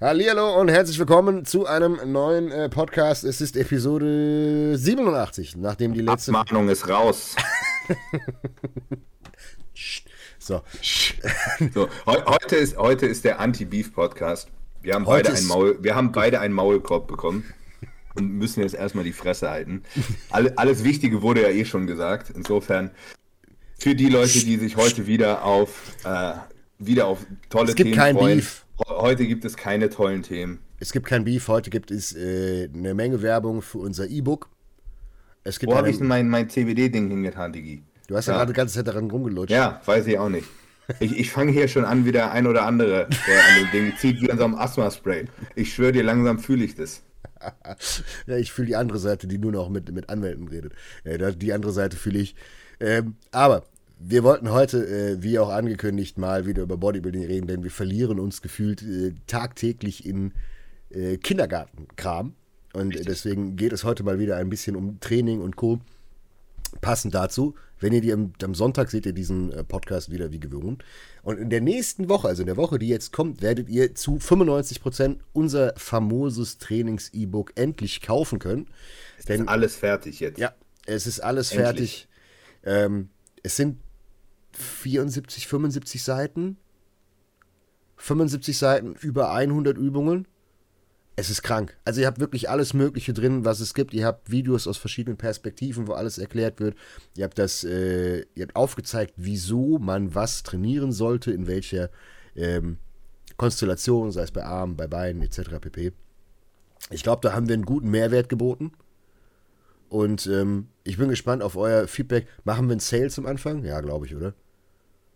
Hallihallo und herzlich willkommen zu einem neuen äh, Podcast. Es ist Episode 87, nachdem die letzte. Abmahnung ist raus. so. so heu heute, ist, heute ist der Anti-Beef-Podcast. Wir, haben beide ein Maul, wir haben beide einen Maulkorb bekommen und müssen jetzt erstmal die Fresse halten. Alle, alles Wichtige wurde ja eh schon gesagt. Insofern für die Leute, die sich heute wieder auf, äh, wieder auf tolle es gibt Themen kein freuen. Beef. Heute gibt es keine tollen Themen. Es gibt kein Beef, heute gibt es äh, eine Menge Werbung für unser E-Book. Wo habe ich denn mein, mein CBD-Ding hingetan, Digi? Du hast ja, ja gerade die ganze Zeit daran rumgelutscht. Ja, weiß ich auch nicht. Ich, ich fange hier schon an, wie der ein oder andere, der an dem Ding zieht, wie an so einem Asthma-Spray. Ich schwöre dir, langsam fühle ich das. ja, ich fühle die andere Seite, die nur noch mit, mit Anwälten redet. Ja, die andere Seite fühle ich. Ähm, aber wir wollten heute, äh, wie auch angekündigt, mal wieder über Bodybuilding reden, denn wir verlieren uns gefühlt äh, tagtäglich in äh, Kindergartenkram. Und Richtig. deswegen geht es heute mal wieder ein bisschen um Training und Co. Passend dazu, wenn ihr die am, am Sonntag seht ihr diesen äh, Podcast wieder wie gewohnt. Und in der nächsten Woche, also in der Woche, die jetzt kommt, werdet ihr zu 95% unser famoses Trainings-E-Book endlich kaufen können. Es ist alles fertig jetzt. Ja, es ist alles endlich. fertig. Ähm, es sind 74, 75 Seiten. 75 Seiten, über 100 Übungen. Es ist krank. Also ihr habt wirklich alles Mögliche drin, was es gibt. Ihr habt Videos aus verschiedenen Perspektiven, wo alles erklärt wird. Ihr habt das, äh, ihr habt aufgezeigt, wieso man was trainieren sollte, in welcher ähm, Konstellation, sei es bei Armen, bei Beinen etc. pp. Ich glaube, da haben wir einen guten Mehrwert geboten. Und ähm, ich bin gespannt auf euer Feedback. Machen wir einen Sale zum Anfang? Ja, glaube ich, oder?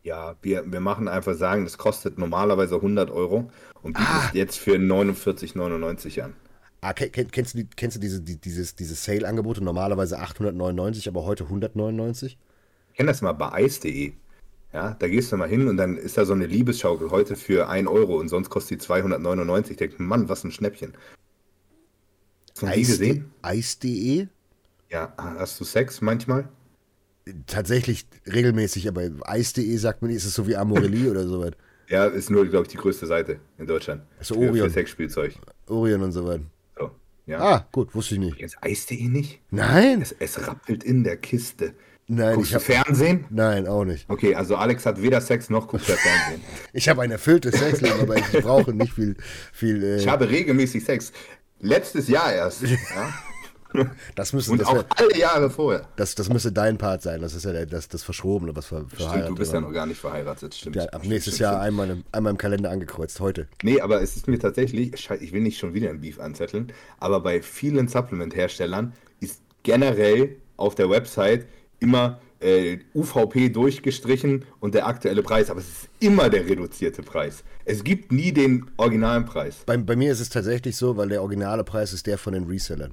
Ja, wir, wir machen einfach sagen, das kostet normalerweise 100 Euro und bieten ah. es jetzt für 49,99 an. Ah, kennst du, kennst du diese, die, dieses, diese Sale-Angebote? Normalerweise 899, aber heute 199? Ich kenne das mal bei ice.de. Ja, da gehst du mal hin und dann ist da so eine Liebesschaukel heute für 1 Euro und sonst kostet die 299. Ich denke, Mann, was ein Schnäppchen. Hast du die gesehen? Eis.de? Ja, hast du Sex manchmal? Tatsächlich regelmäßig, aber Eis.de sagt man, ist es so wie Amorelli oder sowas. Ja, ist nur, glaube ich, die größte Seite in Deutschland. Also Orion. Für, für Sexspielzeug. Orion und so weiter. So, ja. Ah, gut, wusste ich nicht. Jetzt Eis.de nicht? Nein. Es, es, rappelt in der Kiste. Nein, Guckst ich hab, Fernsehen? Nein, auch nicht. Okay, also Alex hat weder Sex noch guckt er Fernsehen. ich habe ein erfülltes Sexleben, aber ich brauche nicht viel. viel äh... Ich habe regelmäßig Sex. Letztes Jahr erst. Ja? Das müsste, Und das auch wär, alle Jahre vorher. Das, das müsste dein Part sein. Das ist ja das, das Verschrobene, was ver, Stimmt, du bist war. ja noch gar nicht verheiratet. Stimmt. Ja, ab stimmt, nächstes stimmt, Jahr stimmt. Einmal, im, einmal im Kalender angekreuzt, heute. Nee, aber es ist mir tatsächlich, ich will nicht schon wieder ein Beef anzetteln, aber bei vielen Supplement-Herstellern ist generell auf der Website immer äh, UVP durchgestrichen und der aktuelle Preis, aber es ist immer der reduzierte Preis. Es gibt nie den originalen Preis. Bei, bei mir ist es tatsächlich so, weil der originale Preis ist der von den Resellern.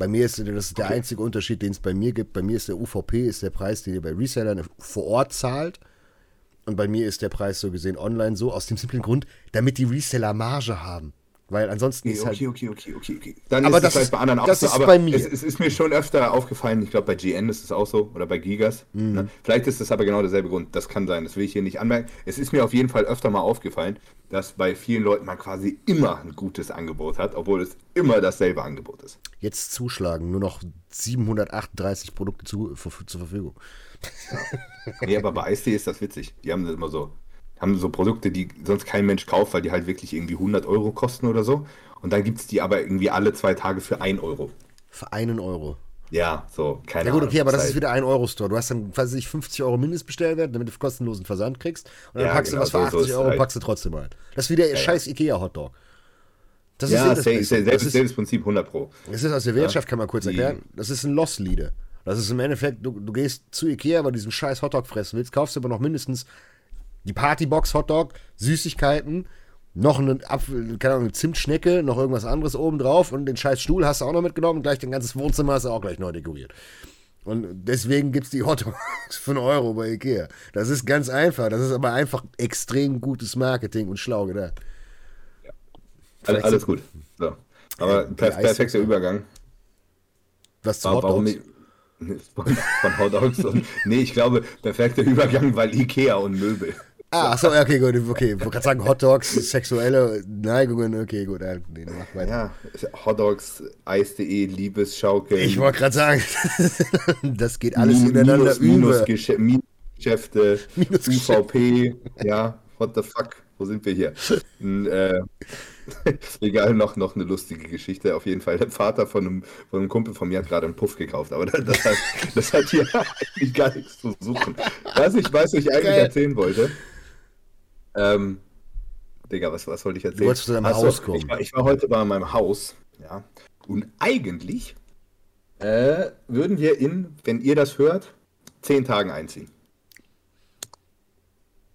Bei mir ist das ist der okay. einzige Unterschied, den es bei mir gibt. Bei mir ist der UVP ist der Preis, den ihr bei Resellern vor Ort zahlt. Und bei mir ist der Preis so gesehen online so, aus dem simplen Grund, damit die Reseller Marge haben. Weil ansonsten okay, ist halt. Okay, okay, okay, okay, okay. Dann aber ist das es halt bei anderen auch das so. Ist aber bei mir. Es, es, ist mir schon öfter aufgefallen, ich glaube bei GN ist es auch so oder bei Gigas. Mhm. Ne? Vielleicht ist es aber genau derselbe Grund. Das kann sein, das will ich hier nicht anmerken. Es ist mir auf jeden Fall öfter mal aufgefallen, dass bei vielen Leuten man quasi immer ein gutes Angebot hat, obwohl es immer dasselbe Angebot ist. Jetzt zuschlagen, nur noch 738 Produkte zu, für, zur Verfügung. Ja. nee, aber bei Eistee ist das witzig. Die haben das immer so haben so Produkte, die sonst kein Mensch kauft, weil die halt wirklich irgendwie 100 Euro kosten oder so. Und dann gibt es die aber irgendwie alle zwei Tage für 1 Euro. Für einen Euro? Ja, so, keine Ahnung. Ja gut, okay, aber das ist wieder ein Euro-Store. Du hast dann, weiß ich, 50 Euro Mindestbestellwert, damit du kostenlosen Versand kriegst. Und dann ja, packst genau, du was für 80 so Euro halt. packst du trotzdem ein. Das ist wie der ja, scheiß ja. Ikea-Hotdog. Das ja, ist das selbes, selbes Prinzip 100 Pro. Das ist aus der Wirtschaft, kann man kurz erklären. Das ist ein Loss-Leader. Das ist im Endeffekt, du, du gehst zu Ikea, weil du diesen scheiß Hotdog fressen willst, kaufst aber noch mindestens die Partybox Hotdog, Süßigkeiten, noch eine, Apfel, keine Ahnung, eine Zimtschnecke, noch irgendwas anderes oben drauf und den scheiß Stuhl hast du auch noch mitgenommen, gleich dein ganzes Wohnzimmer hast du auch gleich neu dekoriert. Und deswegen gibt es die Hotdogs für einen Euro bei Ikea. Das ist ganz einfach. Das ist aber einfach extrem gutes Marketing und schlau gedacht. Ja. Alles, alles gut. So. Aber per perfekter Übergang. Was zu Hotdogs? Warum, von, von Hotdogs und, nee, ich glaube, perfekter Übergang, weil Ikea und Möbel. Ah, achso, okay, gut, okay. Ich wollte gerade sagen, Hot Dogs, sexuelle Neigungen, okay, gut. Nee, mach weiter. Ja, Hotdogs, Eis.de, Liebesschaukel. Ich wollte gerade sagen, das geht alles Min ineinander Minus, über. Minus Geschäfte, Minus UVP, ja, what the fuck, wo sind wir hier? Und, äh, egal, noch, noch eine lustige Geschichte. Auf jeden Fall, der Vater von einem, von einem Kumpel von mir hat gerade einen Puff gekauft, aber das, das, hat, das hat hier eigentlich gar nichts zu suchen. Was ich, was ich eigentlich Geil. erzählen wollte, ähm, Digga, was, was wollte ich erzählen? Du wolltest zu deinem also, Haus kommen. Ich war, ich war, heute bei meinem Haus, ja, und eigentlich äh, würden wir in, wenn ihr das hört, zehn Tagen einziehen.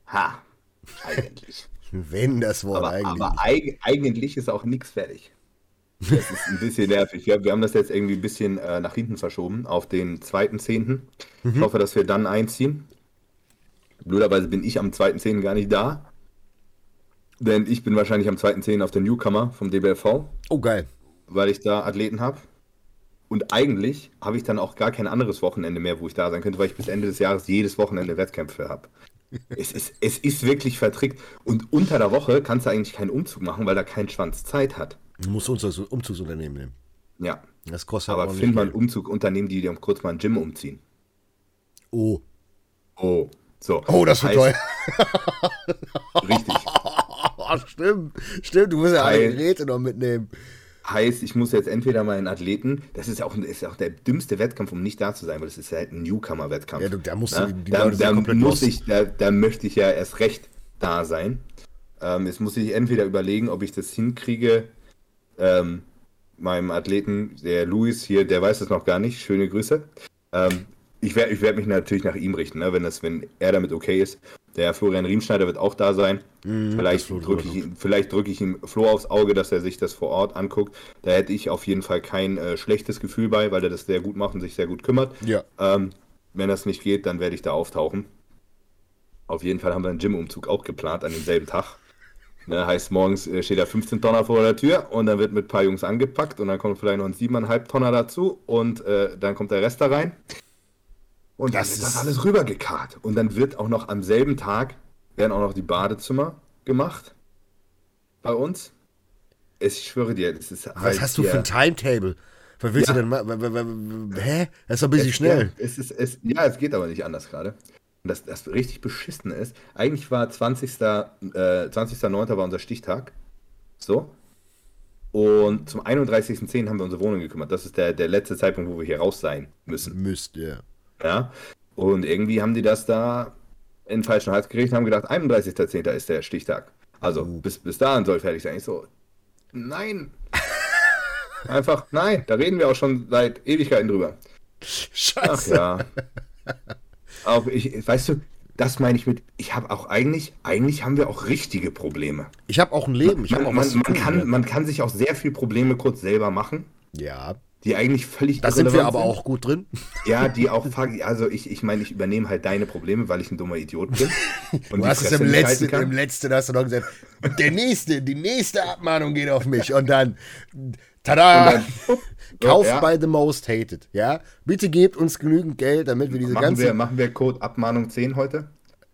Ha, eigentlich. wenn das Wort aber, eigentlich. Aber eig eigentlich ist auch nichts fertig. Das ist ein bisschen nervig. Ja, wir haben das jetzt irgendwie ein bisschen äh, nach hinten verschoben, auf den 2.10. Mhm. Ich hoffe, dass wir dann einziehen. Blöderweise bin ich am 2.10. gar nicht da. Denn ich bin wahrscheinlich am 2.10. auf der Newcomer vom DBLV. Oh, geil. Weil ich da Athleten habe. Und eigentlich habe ich dann auch gar kein anderes Wochenende mehr, wo ich da sein könnte, weil ich bis Ende des Jahres jedes Wochenende Wettkämpfe habe. es, ist, es ist wirklich vertrickt. Und unter der Woche kannst du eigentlich keinen Umzug machen, weil da kein Schwanz Zeit hat. Du musst uns das Umzugsunternehmen nehmen. Ja. Das kostet Aber find mal ein Umzugunternehmen, die dir kurz mal ein Gym umziehen. Oh. Oh. So. Oh, das wird teuer. Richtig. stimmt, stimmt, du musst ja alle Geräte noch mitnehmen. Heißt, ich muss jetzt entweder meinen Athleten, das ist ja auch, ist auch der dümmste Wettkampf, um nicht da zu sein, weil das ist ja halt ein Newcomer-Wettkampf. Ja, da musst du die da, da muss ich, da, da, möchte ich ja erst recht da sein. Ähm, jetzt muss ich entweder überlegen, ob ich das hinkriege, ähm, meinem Athleten, der Luis hier, der weiß das noch gar nicht, schöne Grüße, ähm, ich werde ich werd mich natürlich nach ihm richten, ne? wenn, das, wenn er damit okay ist. Der Florian Riemschneider wird auch da sein. Mm, vielleicht drücke ich, vielleicht drück ich ihm Flo aufs Auge, dass er sich das vor Ort anguckt. Da hätte ich auf jeden Fall kein äh, schlechtes Gefühl bei, weil er das sehr gut macht und sich sehr gut kümmert. Ja. Ähm, wenn das nicht geht, dann werde ich da auftauchen. Auf jeden Fall haben wir einen Gym-Umzug auch geplant an demselben Tag. Ne, heißt, morgens äh, steht da 15 Tonner vor der Tür und dann wird mit ein paar Jungs angepackt und dann kommt vielleicht noch ein 7,5 Tonner dazu und äh, dann kommt der Rest da rein. Und das dann wird das alles rübergekarrt. Und dann wird auch noch am selben Tag werden auch noch die Badezimmer gemacht. Bei uns. Ich schwöre dir, das ist Was halt hast du für ein Timetable? Was willst ja. du denn Hä? Das ist doch ein bisschen es, schnell. Ja es, ist, es, ja, es geht aber nicht anders gerade. Und das, das richtig beschissen ist, eigentlich war 20. Äh, 20.09. war unser Stichtag. So. Und zum 31.10. haben wir unsere Wohnung gekümmert. Das ist der, der letzte Zeitpunkt, wo wir hier raus sein müssen. Müsst, ja. Ja. Und irgendwie haben die das da in den falschen Hals gekriegt und haben gedacht, 31.10. ist der Stichtag. Also oh. bis, bis dahin soll fertig sein. Ich so, nein. Einfach, nein, da reden wir auch schon seit Ewigkeiten drüber. Scheiße. Ach ja. Auch ich, weißt du, das meine ich mit, ich habe auch eigentlich, eigentlich haben wir auch richtige Probleme. Ich habe auch ein Leben. Ich man, man, man, kann, man kann sich auch sehr viel Probleme kurz selber machen. Ja die eigentlich völlig Da sind wir aber sind. auch gut drin. Ja, die auch, also ich, ich meine, ich übernehme halt deine Probleme, weil ich ein dummer Idiot bin. Und du hast es im letzten, im letzten hast du noch gesagt, der nächste, die nächste Abmahnung geht auf mich und dann, tada, und dann, Kauf ja. bei The Most Hated, ja? Bitte gebt uns genügend Geld, damit wir diese machen ganze... Wir, machen wir Code Abmahnung 10 heute?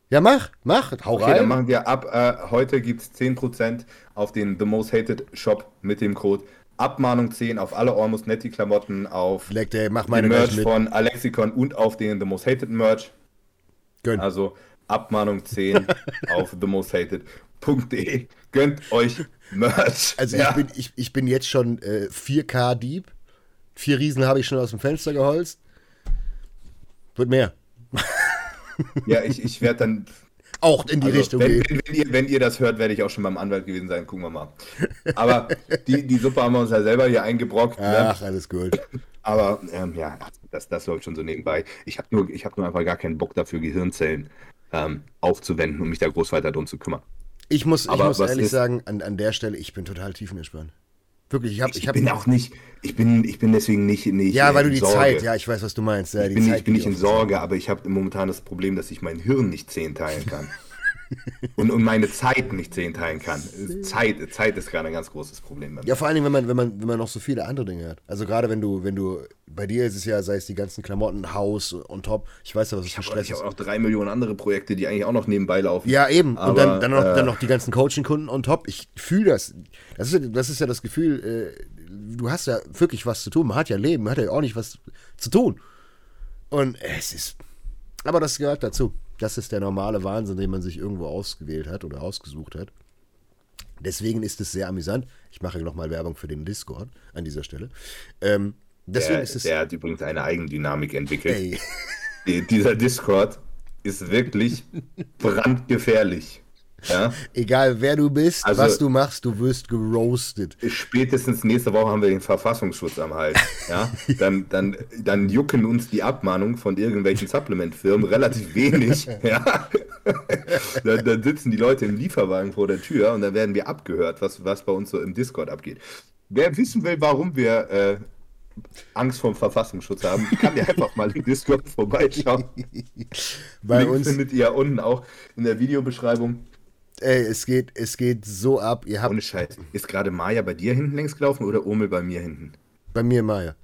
Ja, mach, mach, hau okay, rein. dann machen wir ab, äh, heute gibt es 10% auf den The Most Hated Shop mit dem Code Abmahnung 10 auf alle Almost Netty Klamotten, auf Leck, der, mach meine den Merch von Alexicon und auf den The Most Hated Merch. Gönn. Also Abmahnung 10 auf themosthated.de. Gönnt euch Merch. Also ja. ich, bin, ich, ich bin jetzt schon äh, 4K Dieb. Vier Riesen habe ich schon aus dem Fenster geholzt. Wird mehr. Ja, ich, ich werde dann auch in die also, Richtung wenn, wenn, wenn, ihr, wenn, ihr, das hört, werde ich auch schon beim Anwalt gewesen sein. Gucken wir mal. Aber die, die Suppe haben wir uns ja selber hier eingebrockt. Ne? Ach, ne? alles gut. Aber ähm, ja, das, das läuft schon so nebenbei. Ich habe nur, hab nur einfach gar keinen Bock dafür, Gehirnzellen ähm, aufzuwenden, um mich da groß weiter drum zu kümmern. Ich muss, ich muss ehrlich ist, sagen, an, an der Stelle, ich bin total tiefenentspannt. Wirklich, ich habe. Ich, ich bin auch nicht, ich bin, ich bin deswegen nicht. nicht ja, weil du die Sorge. Zeit, ja, ich weiß, was du meinst. Ja, ich, bin, Zeit, ich bin nicht in Sorge, aber ich habe momentan das Problem, dass ich mein Hirn nicht zehn teilen kann. und, und meine Zeit nicht zehn teilen kann. Zeit, Zeit ist gerade ein ganz großes Problem. Ja, vor allen Dingen, wenn man, wenn man, wenn man noch so viele andere Dinge hat. Also gerade wenn du, wenn du, bei dir ist es ja, sei es die ganzen Klamotten, Haus und top. Ich weiß ja, was ich für Stress Ich habe auch drei Millionen andere Projekte, die eigentlich auch noch nebenbei laufen. Ja, eben. Aber, und dann, dann, noch, äh, dann noch die ganzen Coaching-Kunden on top. Ich fühle das. Das ist, das ist ja das Gefühl, äh, du hast ja wirklich was zu tun. Man hat ja Leben, man hat ja auch nicht was zu tun. Und es ist. Aber das gehört dazu. Das ist der normale Wahnsinn, den man sich irgendwo ausgewählt hat oder ausgesucht hat. Deswegen ist es sehr amüsant. Ich mache nochmal Werbung für den Discord an dieser Stelle. Ähm, deswegen der, ist es der hat übrigens eine Eigendynamik entwickelt. Ey. Dieser Discord ist wirklich brandgefährlich. Ja? Egal wer du bist, also, was du machst, du wirst geroastet. Spätestens nächste Woche haben wir den Verfassungsschutz am Hals. Ja? Dann, dann, dann jucken uns die Abmahnungen von irgendwelchen Supplement-Firmen relativ wenig. ja? dann, dann, sitzen die Leute im Lieferwagen vor der Tür und dann werden wir abgehört, was, was bei uns so im Discord abgeht. Wer wissen will, warum wir äh, Angst vor dem Verfassungsschutz haben, kann ja einfach mal im Discord vorbeischauen. Bei Link uns findet ihr unten auch in der Videobeschreibung. Ey, es geht, es geht so ab. Ihr habt Ohne Scheiß. Ist gerade Maya bei dir hinten längs gelaufen oder Omel bei mir hinten? Bei mir Maya.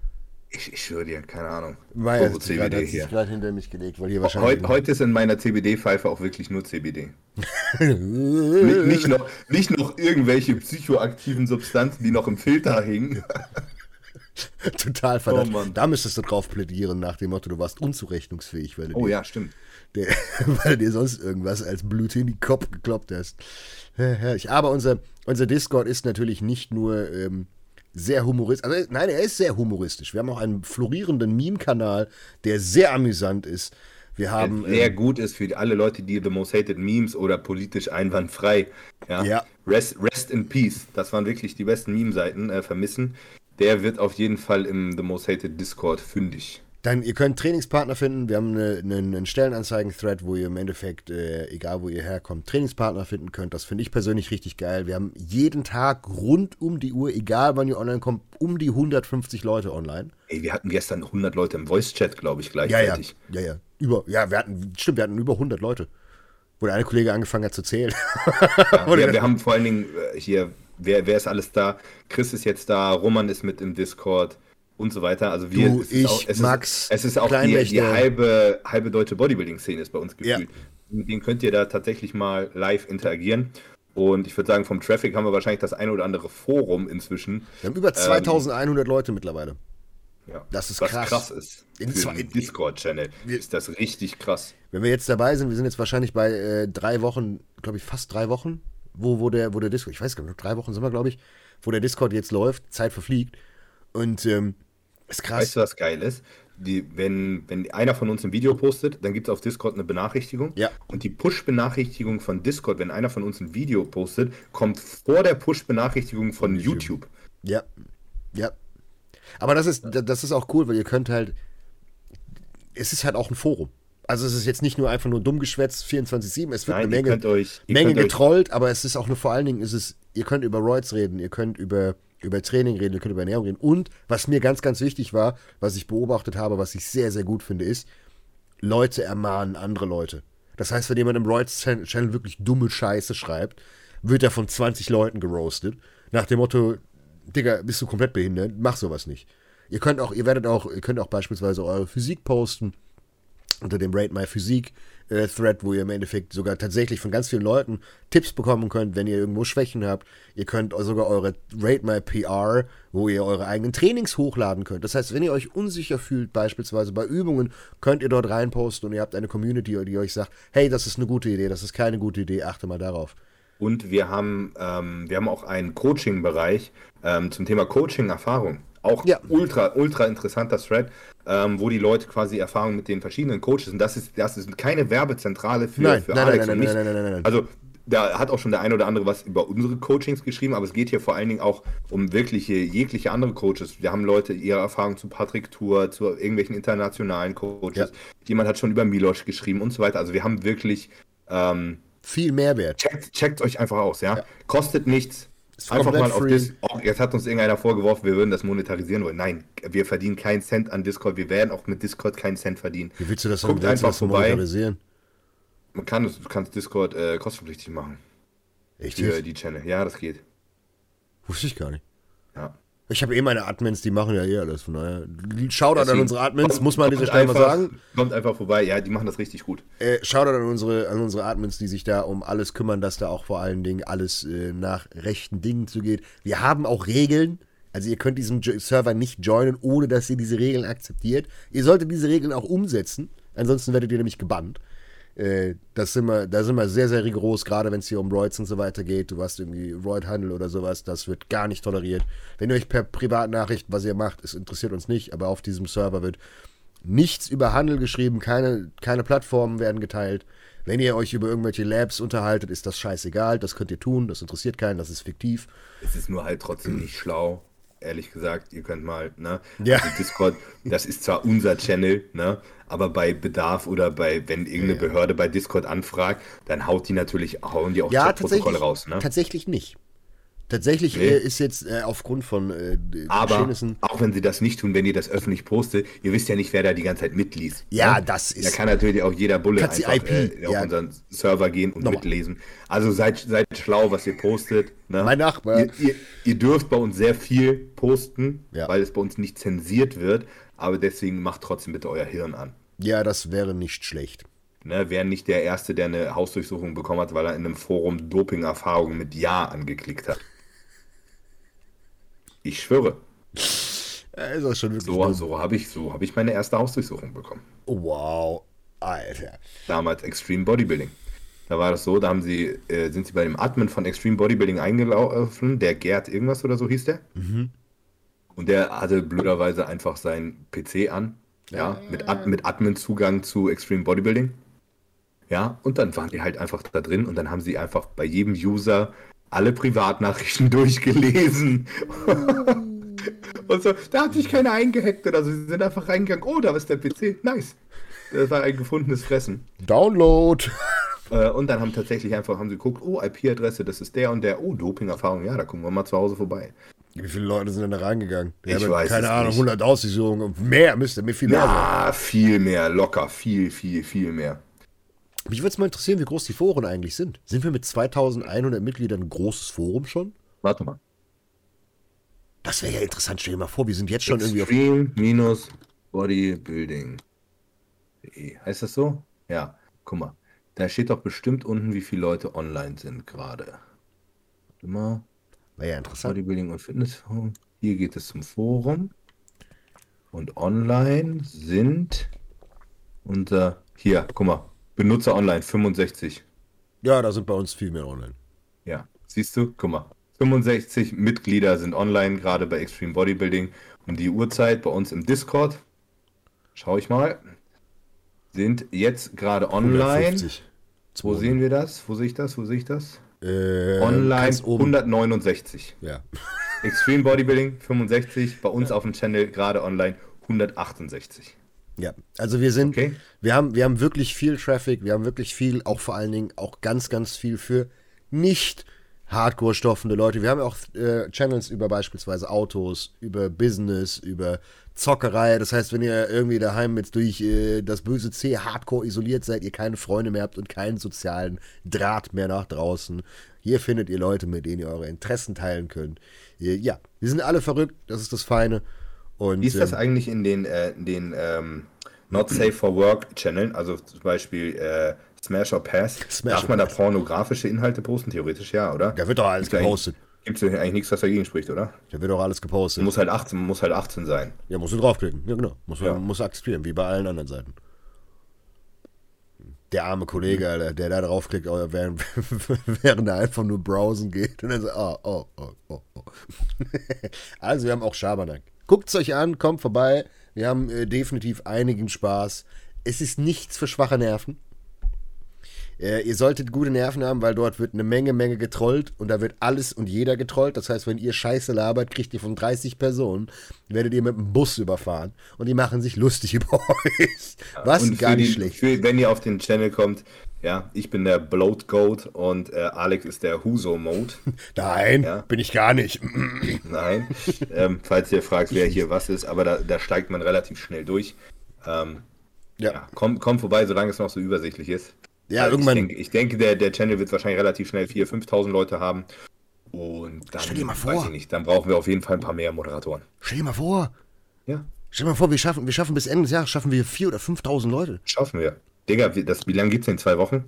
Ich, ich schwöre dir, keine Ahnung. Maya hat sich gerade hinter mich gelegt, weil hier wahrscheinlich. Heu, heute ist in meiner CBD-Pfeife auch wirklich nur CBD. nicht, nicht, noch, nicht noch irgendwelche psychoaktiven Substanzen, die noch im Filter hingen. Total verdammt. Oh, da müsstest du drauf plädieren, nach dem Motto, du warst unzurechnungsfähig. Weil oh ja, stimmt. Der, weil dir sonst irgendwas als Blut in die Kopf gekloppt hast. Herrlich. Aber unser, unser Discord ist natürlich nicht nur ähm, sehr humoristisch. Also, nein, er ist sehr humoristisch. Wir haben auch einen florierenden Meme-Kanal, der sehr amüsant ist. Wir haben, der sehr ähm, gut ist für alle Leute, die The Most Hated Memes oder politisch einwandfrei. Ja. ja. Rest, rest in Peace. Das waren wirklich die besten Meme-Seiten äh, vermissen der wird auf jeden Fall im The Most Hated Discord fündig. Dann, ihr könnt Trainingspartner finden. Wir haben eine, eine, einen Stellenanzeigen-Thread, wo ihr im Endeffekt, äh, egal wo ihr herkommt, Trainingspartner finden könnt. Das finde ich persönlich richtig geil. Wir haben jeden Tag rund um die Uhr, egal wann ihr online kommt, um die 150 Leute online. Ey, wir hatten gestern 100 Leute im Voice-Chat, glaube ich, gleichzeitig. Ja, ja, ja, ja. Über, ja, wir hatten, stimmt, wir hatten über 100 Leute. Wo der eine Kollege angefangen hat zu zählen. Ja, wir, wir haben vor allen Dingen äh, hier wer, wer ist alles da? Chris ist jetzt da, Roman ist mit im Discord und so weiter. Also wir, du, ich, auch, es Max, ist, es ist auch die, die, halbe, halbe deutsche Bodybuilding-Szene ist bei uns gefühlt. Ja. Mit denen könnt ihr da tatsächlich mal live interagieren. Und ich würde sagen, vom Traffic haben wir wahrscheinlich das eine oder andere Forum inzwischen. Wir haben über 2100 ähm, Leute mittlerweile. Ja, das ist was krass. krass ist. In Für einen Discord-Channel ist das richtig krass. Wenn wir jetzt dabei sind, wir sind jetzt wahrscheinlich bei äh, drei Wochen, glaube ich, fast drei Wochen wo, wo, der, wo der Discord, ich weiß gar nicht, drei Wochen sind wir, glaube ich, wo der Discord jetzt läuft, Zeit verfliegt. Und ähm, ist krass. Weißt du, was geil ist? Die, wenn, wenn einer von uns ein Video postet, dann gibt es auf Discord eine Benachrichtigung. Ja. Und die Push-Benachrichtigung von Discord, wenn einer von uns ein Video postet, kommt vor der Push-Benachrichtigung von YouTube. YouTube. Ja. Ja. Aber das ist, das ist auch cool, weil ihr könnt halt. Es ist halt auch ein Forum. Also es ist jetzt nicht nur einfach nur dumm geschwätzt 24-7, es wird Nein, eine Menge, euch, Menge getrollt, aber es ist auch nur vor allen Dingen, ist es, ihr könnt über Roids reden, ihr könnt über, über Training reden, ihr könnt über Ernährung reden. Und was mir ganz, ganz wichtig war, was ich beobachtet habe, was ich sehr, sehr gut finde, ist, Leute ermahnen andere Leute. Das heißt, wenn jemand im Roids Channel wirklich dumme Scheiße schreibt, wird er von 20 Leuten geroastet. Nach dem Motto, Digga, bist du komplett behindert? Mach sowas nicht. Ihr könnt auch, ihr werdet auch, ihr könnt auch beispielsweise eure Physik posten unter dem Rate My Physik äh, Thread, wo ihr im Endeffekt sogar tatsächlich von ganz vielen Leuten Tipps bekommen könnt, wenn ihr irgendwo Schwächen habt. Ihr könnt sogar eure Rate My PR, wo ihr eure eigenen Trainings hochladen könnt. Das heißt, wenn ihr euch unsicher fühlt, beispielsweise bei Übungen, könnt ihr dort reinposten und ihr habt eine Community, die euch sagt, hey, das ist eine gute Idee, das ist keine gute Idee, achte mal darauf. Und wir haben, ähm, wir haben auch einen Coaching-Bereich ähm, zum Thema Coaching-Erfahrung. Auch ja. ultra, ultra interessanter Thread, ähm, wo die Leute quasi Erfahrungen mit den verschiedenen Coaches und das ist, das ist keine Werbezentrale für, nein, für nein, Alex nein, nein, und mich. Nein, nein, nein, nein, Also da hat auch schon der ein oder andere was über unsere Coachings geschrieben, aber es geht hier vor allen Dingen auch um wirkliche, jegliche andere Coaches. Wir haben Leute ihre Erfahrungen zu Patrick Tour, zu irgendwelchen internationalen Coaches. Ja. Jemand hat schon über Milosch geschrieben und so weiter. Also wir haben wirklich ähm, viel Mehrwert. Checkt, checkt euch einfach aus, ja? ja. Kostet nichts, Einfach mal auf Discord. Oh, jetzt hat uns irgendeiner vorgeworfen, wir würden das monetarisieren wollen. Nein, wir verdienen keinen Cent an Discord. Wir werden auch mit Discord keinen Cent verdienen. Wie willst du das Guckt einfach vorbei. Man kann es, du kannst Discord äh, kostenpflichtig machen. Echt? Für die Channel. Ja, das geht. Wusste ich gar nicht. Ja. Ich habe eh meine Admins, die machen ja eh alles. Von daher, Shoutout an unsere Admins, kommt- muss man an dieser Stelle mal einfach- sagen. Kommt einfach vorbei. Ja, die machen das richtig gut. Äh, Shoutout an unsere, an unsere Admins, die sich da um alles kümmern, dass da auch vor allen Dingen alles äh, nach rechten Dingen zugeht. Wir haben auch Regeln. Also ihr könnt diesen Server nicht joinen, ohne dass ihr diese Regeln akzeptiert. Ihr solltet diese Regeln auch umsetzen. Ansonsten werdet ihr nämlich gebannt. Äh, das sind wir, da sind wir sehr, sehr rigoros, gerade wenn es hier um Roids und so weiter geht. Du hast irgendwie Roid-Handel oder sowas, das wird gar nicht toleriert. Wenn ihr euch per Privatnachricht, was ihr macht, es interessiert uns nicht, aber auf diesem Server wird nichts über Handel geschrieben, keine, keine Plattformen werden geteilt. Wenn ihr euch über irgendwelche Labs unterhaltet, ist das scheißegal, das könnt ihr tun, das interessiert keinen, das ist fiktiv. Es ist nur halt trotzdem nicht schlau. Ehrlich gesagt, ihr könnt mal, ne? Ja. Also Discord, das ist zwar unser Channel, ne? Aber bei Bedarf oder bei, wenn irgendeine Behörde bei Discord anfragt, dann haut die natürlich, hauen die auch Ja, Chatprotokolle tatsächlich, raus, ne? tatsächlich nicht. Tatsächlich Nee. äh, ist jetzt äh, aufgrund von äh, Aber auch wenn sie das nicht tun, wenn ihr das öffentlich postet, ihr wisst ja nicht, wer da die ganze Zeit mitliest. Ja, ne? das Da ist. kann natürlich auch jeder Bulle einfach IP, äh, auf ja. unseren Server gehen und Nochmal. mitlesen. Also seid, seid schlau, was ihr postet. Ne? Mein Nachbar. Ihr, ihr, ihr dürft bei uns sehr viel posten, Ja. weil es bei uns nicht zensiert wird. Aber deswegen macht trotzdem bitte euer Hirn an. Ja, das wäre nicht schlecht. Ne, wer nicht der Erste, der eine Hausdurchsuchung bekommen hat, weil er in einem Forum Doping-Erfahrungen mit Ja angeklickt hat. Ich schwöre, Äh, ist das schon wirklich so, dumm. so habe ich, so hab ich meine erste Hausdurchsuchung bekommen. Wow. Alter. damals Extreme Bodybuilding. Da war das so, da haben sie, äh, sind sie bei dem Admin von Extreme Bodybuilding eingelaufen, der Gerd irgendwas oder so hieß der. Und der hatte blöderweise einfach seinen PC an, ja, mit, Ad, mit Admin-Zugang zu Extreme Bodybuilding. Ja, und dann waren die halt einfach da drin und dann haben sie einfach bei jedem User alle Privatnachrichten durchgelesen. und so, da hat sich keiner eingehackt oder so. Sie sind einfach reingegangen, oh, da ist der PC, nice. Das war ein gefundenes Fressen. Download. Äh, und dann haben tatsächlich einfach haben sie geguckt, oh, IP-Adresse, das ist der und der, oh, Doping-Erfahrung, ja, da gucken wir mal zu Hause vorbei. Wie viele Leute sind denn da reingegangen? Die Ich haben, weiß keine Ahnung, nicht. 100 Aussicherungen. Mehr müsste mir viel mehr. Ja, viel mehr, locker, viel, viel, viel mehr. Mich würde es mal interessieren, wie groß die Foren eigentlich sind. Sind wir mit 2100 Mitgliedern ein großes Forum schon? Warte mal. Das wäre ja interessant. Stell dir mal vor, wir sind jetzt schon irgendwie auf. Extreme-Bodybuilding. Heißt das so? Ja, guck mal. Da steht doch bestimmt unten, wie viele Leute online sind gerade. Warte mal. Wäre ja interessant. Bodybuilding und Fitness. Hier geht es zum Forum. Und online sind unser. Hier, guck mal. Benutzer online 65. Ja, da sind bei uns viel mehr online. Ja, siehst du? Guck mal. 65 Mitglieder sind online, gerade bei Extreme Bodybuilding. Und die Uhrzeit bei uns im Discord, schau ich mal, sind jetzt gerade online. 150. Wo sehen wir das? Wo sehe ich das? Wo sehe ich das? Äh, Online ganz oben. 169. Ja. Extreme Bodybuilding 65, bei uns auf dem Channel gerade online 168. Ja, also wir sind, Okay. wir haben, wir haben wirklich viel Traffic, wir haben wirklich viel, auch vor allen Dingen auch ganz, ganz viel für nicht Hardcore-stoffende Leute. Wir haben auch äh, Channels über beispielsweise Autos, über Business, über Zockerei. Das heißt, wenn ihr irgendwie daheim jetzt durch äh, das böse C Hardcore isoliert seid, ihr keine Freunde mehr habt und keinen sozialen Draht mehr nach draußen, hier findet ihr Leute, mit denen ihr eure Interessen teilen könnt. Äh, ja, wir sind alle verrückt, das ist das Feine. Und, Wie ist das ähm, eigentlich in den, äh, in den ähm, Not Safe for Work Channeln? Also zum Beispiel äh, Smash or Pass. Smash Darf man da pornografische Inhalte posten? Theoretisch ja, oder? Da wird doch alles Gibt's gepostet. Gibt es eigentlich nichts, was dagegen spricht, oder? Da wird auch alles gepostet. Muss halt 18, muss halt 18 sein. Ja, musst du draufklicken. Ja, genau. Muss, Ja. muss akzeptieren, wie bei allen anderen Seiten. Der arme Kollege, Alter, der da draufklickt, oh, während, während er einfach nur browsen geht. Und dann so, oh, oh, oh, oh, oh. Also, wir haben auch Schabernack. Guckt es euch an, kommt vorbei. Wir haben äh, definitiv einigen Spaß. Es ist nichts für schwache Nerven. Äh, ihr solltet gute Nerven haben, weil dort wird eine Menge, Menge getrollt und da wird alles und jeder getrollt. Das heißt, wenn ihr Scheiße labert, kriegt ihr von 30 Personen, werdet ihr mit dem Bus überfahren und die machen sich lustig über euch. Was Und gar nicht die, schlecht. Für, wenn ihr auf den Channel kommt, ja, ich bin der Bloat Goat und äh, Alex ist der Huso Mode. Nein, Ja. bin ich gar nicht. Nein, ähm, falls ihr fragt, wer hier was ist, aber da, da steigt man relativ schnell durch. Ähm, Ja. ja, kommt, kommt vorbei, solange es noch so übersichtlich ist. Ja, Weil irgendwann. Ich denke, ich denke der, der Channel wird wahrscheinlich relativ schnell 4.000, 5.000 Leute haben. Und dann, Stell dir mal vor. weiß ich nicht, dann brauchen wir auf jeden Fall ein paar mehr Moderatoren. Stell dir mal vor. Ja, Stell dir mal vor, wir schaffen, wir schaffen bis Ende des Jahres schaffen wir 4.000 oder 5.000 Leute. schaffen wir. Digga, wie, das, wie lange gibt's denn? Zwei Wochen?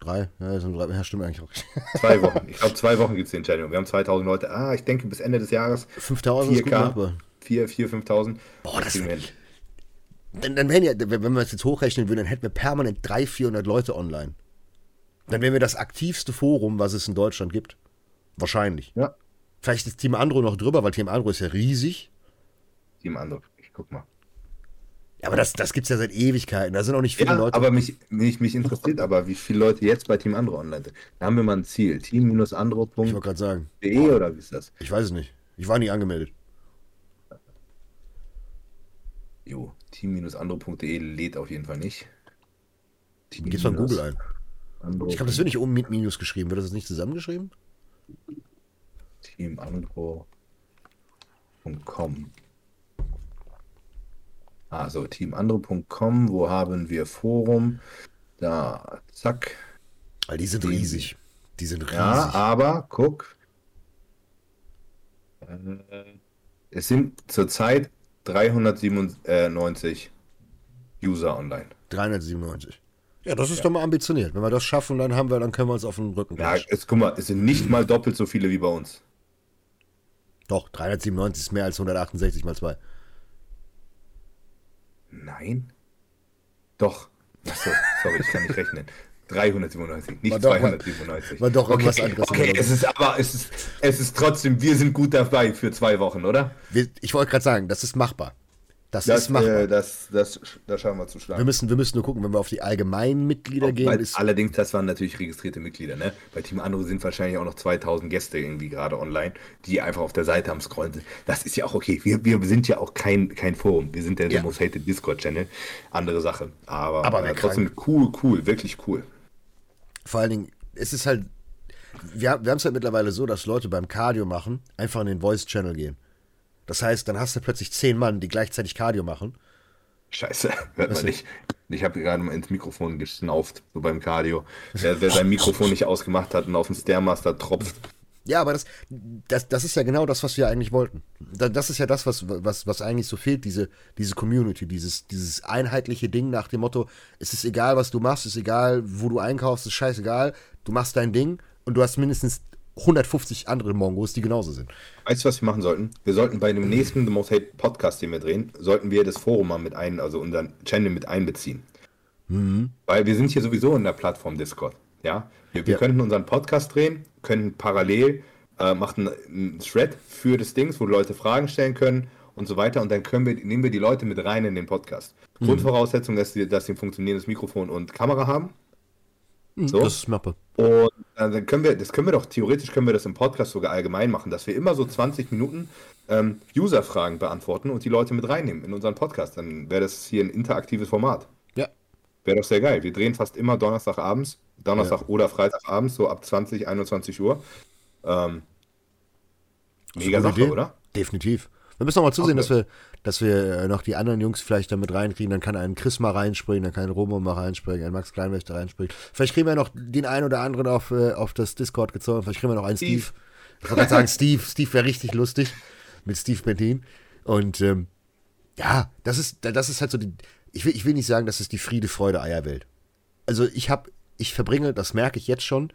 Drei. Ja, sind drei. Ja, stimmt eigentlich auch. Zwei Wochen. Ich glaube, zwei Wochen gibt's den Channel. Wir haben 2.000 Leute. Ah, ich denke, bis Ende des Jahres 5.000 ist gut 4K. machbar. 4, 4, 5.000. Boah, das hin. Dann, dann wären ja, wenn wenn wir es jetzt hochrechnen würden, dann hätten wir permanent 300, 400 Leute online. Dann wären wir das aktivste Forum, was es in Deutschland gibt. Wahrscheinlich. Ja. Vielleicht ist Team Andro noch drüber, weil Team Andro ist ja riesig. Team Andro. Ich guck mal. Aber das, das gibt es ja seit Ewigkeiten. Da sind auch nicht viele Ja, Leute. aber mich, mich, mich interessiert aber, wie viele Leute jetzt bei Team Andro online sind. Da haben wir mal ein Ziel. ich wollte Team-andro.de gerade sagen. oder wie ist das? Ich weiß es nicht. Ich war nie angemeldet. Jo, team-andro.de lädt auf jeden Fall nicht. Geht's mal in Google ein. Andro, Ich glaube, das wird nicht oben mit Minus geschrieben. Wird das nicht zusammengeschrieben? teamandro.com. Also teamandro.com, wo haben wir Forum? Da, zack. Weil die sind Die- riesig. Die sind riesig. Ja, aber guck. Äh, Es sind zurzeit 397 User online. 397. Ja, das ist doch mal ambitioniert. Wenn wir das schaffen, dann haben wir, dann können wir uns auf den Rücken Ja, jetzt guck mal, es sind nicht mal doppelt so viele wie bei uns. Doch, 397 ist mehr als 168 mal 2. Nein? Doch. Achso, sorry, ich kann nicht rechnen. 397, nicht War doch- 297. war doch irgendwas okay, anderes. Okay, es ist aber, es ist, es ist trotzdem, wir sind gut dabei für zwei Wochen, oder? Wir, ich wollte gerade sagen, das ist machbar. Das, Das, ist machbar. äh, das, das, das schauen wir zu wir, schlagen. müssen, wir müssen nur gucken, wenn wir auf die allgemeinen Mitglieder gehen. Weil, allerdings, das waren natürlich registrierte Mitglieder. Ne? Bei Team Andro sind wahrscheinlich auch noch 2000 Gäste irgendwie gerade online, die einfach auf der Seite am Scrollen sind. Das ist ja auch okay. Wir, wir sind ja auch kein, kein Forum. Wir sind der Ja. Most Hated Discord-Channel. Andere Sache. Aber, Aber äh, trotzdem cool, cool, wirklich cool. vor allen Dingen, es ist halt, wir, wir haben es halt mittlerweile so, dass Leute beim Cardio machen, einfach in den Voice-Channel gehen. Das heißt, dann hast du plötzlich zehn Mann, die gleichzeitig Cardio machen. Scheiße, hört man nicht. Ich habe gerade mal ins Mikrofon geschnauft, so beim Cardio. Wer, wer sein Mikrofon nicht ausgemacht hat und auf den Stairmaster tropft. Ja, aber das, das, das ist ja genau das, was wir eigentlich wollten. Da- Das ist ja das, was, was, was eigentlich so fehlt, diese, diese Community, dieses, dieses einheitliche Ding nach dem Motto, es ist egal, was du machst, es ist egal, wo du einkaufst, es ist scheißegal, du machst dein Ding und du hast mindestens 150 andere Mongos, die genauso sind. Weißt du, was wir machen sollten? Wir sollten bei dem nächsten The Most Hated Podcast, den wir drehen, sollten wir das Forum mal mit ein, also unseren Channel mit einbeziehen. Weil wir sind hier sowieso in der Plattform Discord. Ja, wir, wir Ja. könnten unseren Podcast drehen, können parallel äh, machen einen Thread für das Dings, wo Leute Fragen stellen können und so weiter. Und dann können wir, nehmen wir die Leute mit rein in den Podcast. Grundvoraussetzung, dass sie, dass sie ein funktionierendes Mikrofon und Kamera haben. So. Das ist Mappe. Und äh, dann können wir, das können wir doch, theoretisch können wir das im Podcast sogar allgemein machen, dass wir immer so 20 Minuten ähm, User-Fragen beantworten und die Leute mit reinnehmen in unseren Podcast. Dann wäre das hier ein interaktives Format. Ja. Wäre doch sehr geil. Wir drehen fast immer Donnerstagabends, Donnerstag oder Freitagabends, so ab 20, 21 Uhr. Ähm, mega Sache, Idee. oder? Definitiv. Wir müssen noch mal zusehen, Okay. dass wir, dass wir äh, noch die anderen Jungs vielleicht damit reinkriegen. Dann kann ein Chris mal reinspringen, dann kann ein Romo mal reinspringen, ein Max Kleinwächter reinspringen. Vielleicht kriegen wir noch den einen oder anderen auf, äh, auf das Discord gezogen. Vielleicht kriegen wir noch einen Steve. Steve. Ich wollte gerade sagen, Steve. Steve wäre richtig lustig mit Steve Bentin. Und ähm, ja, das ist, das ist halt so die. Ich will, ich will nicht sagen, das ist die Friede, Freude, Eierwelt. Also ich habe, ich verbringe, das merke ich jetzt schon,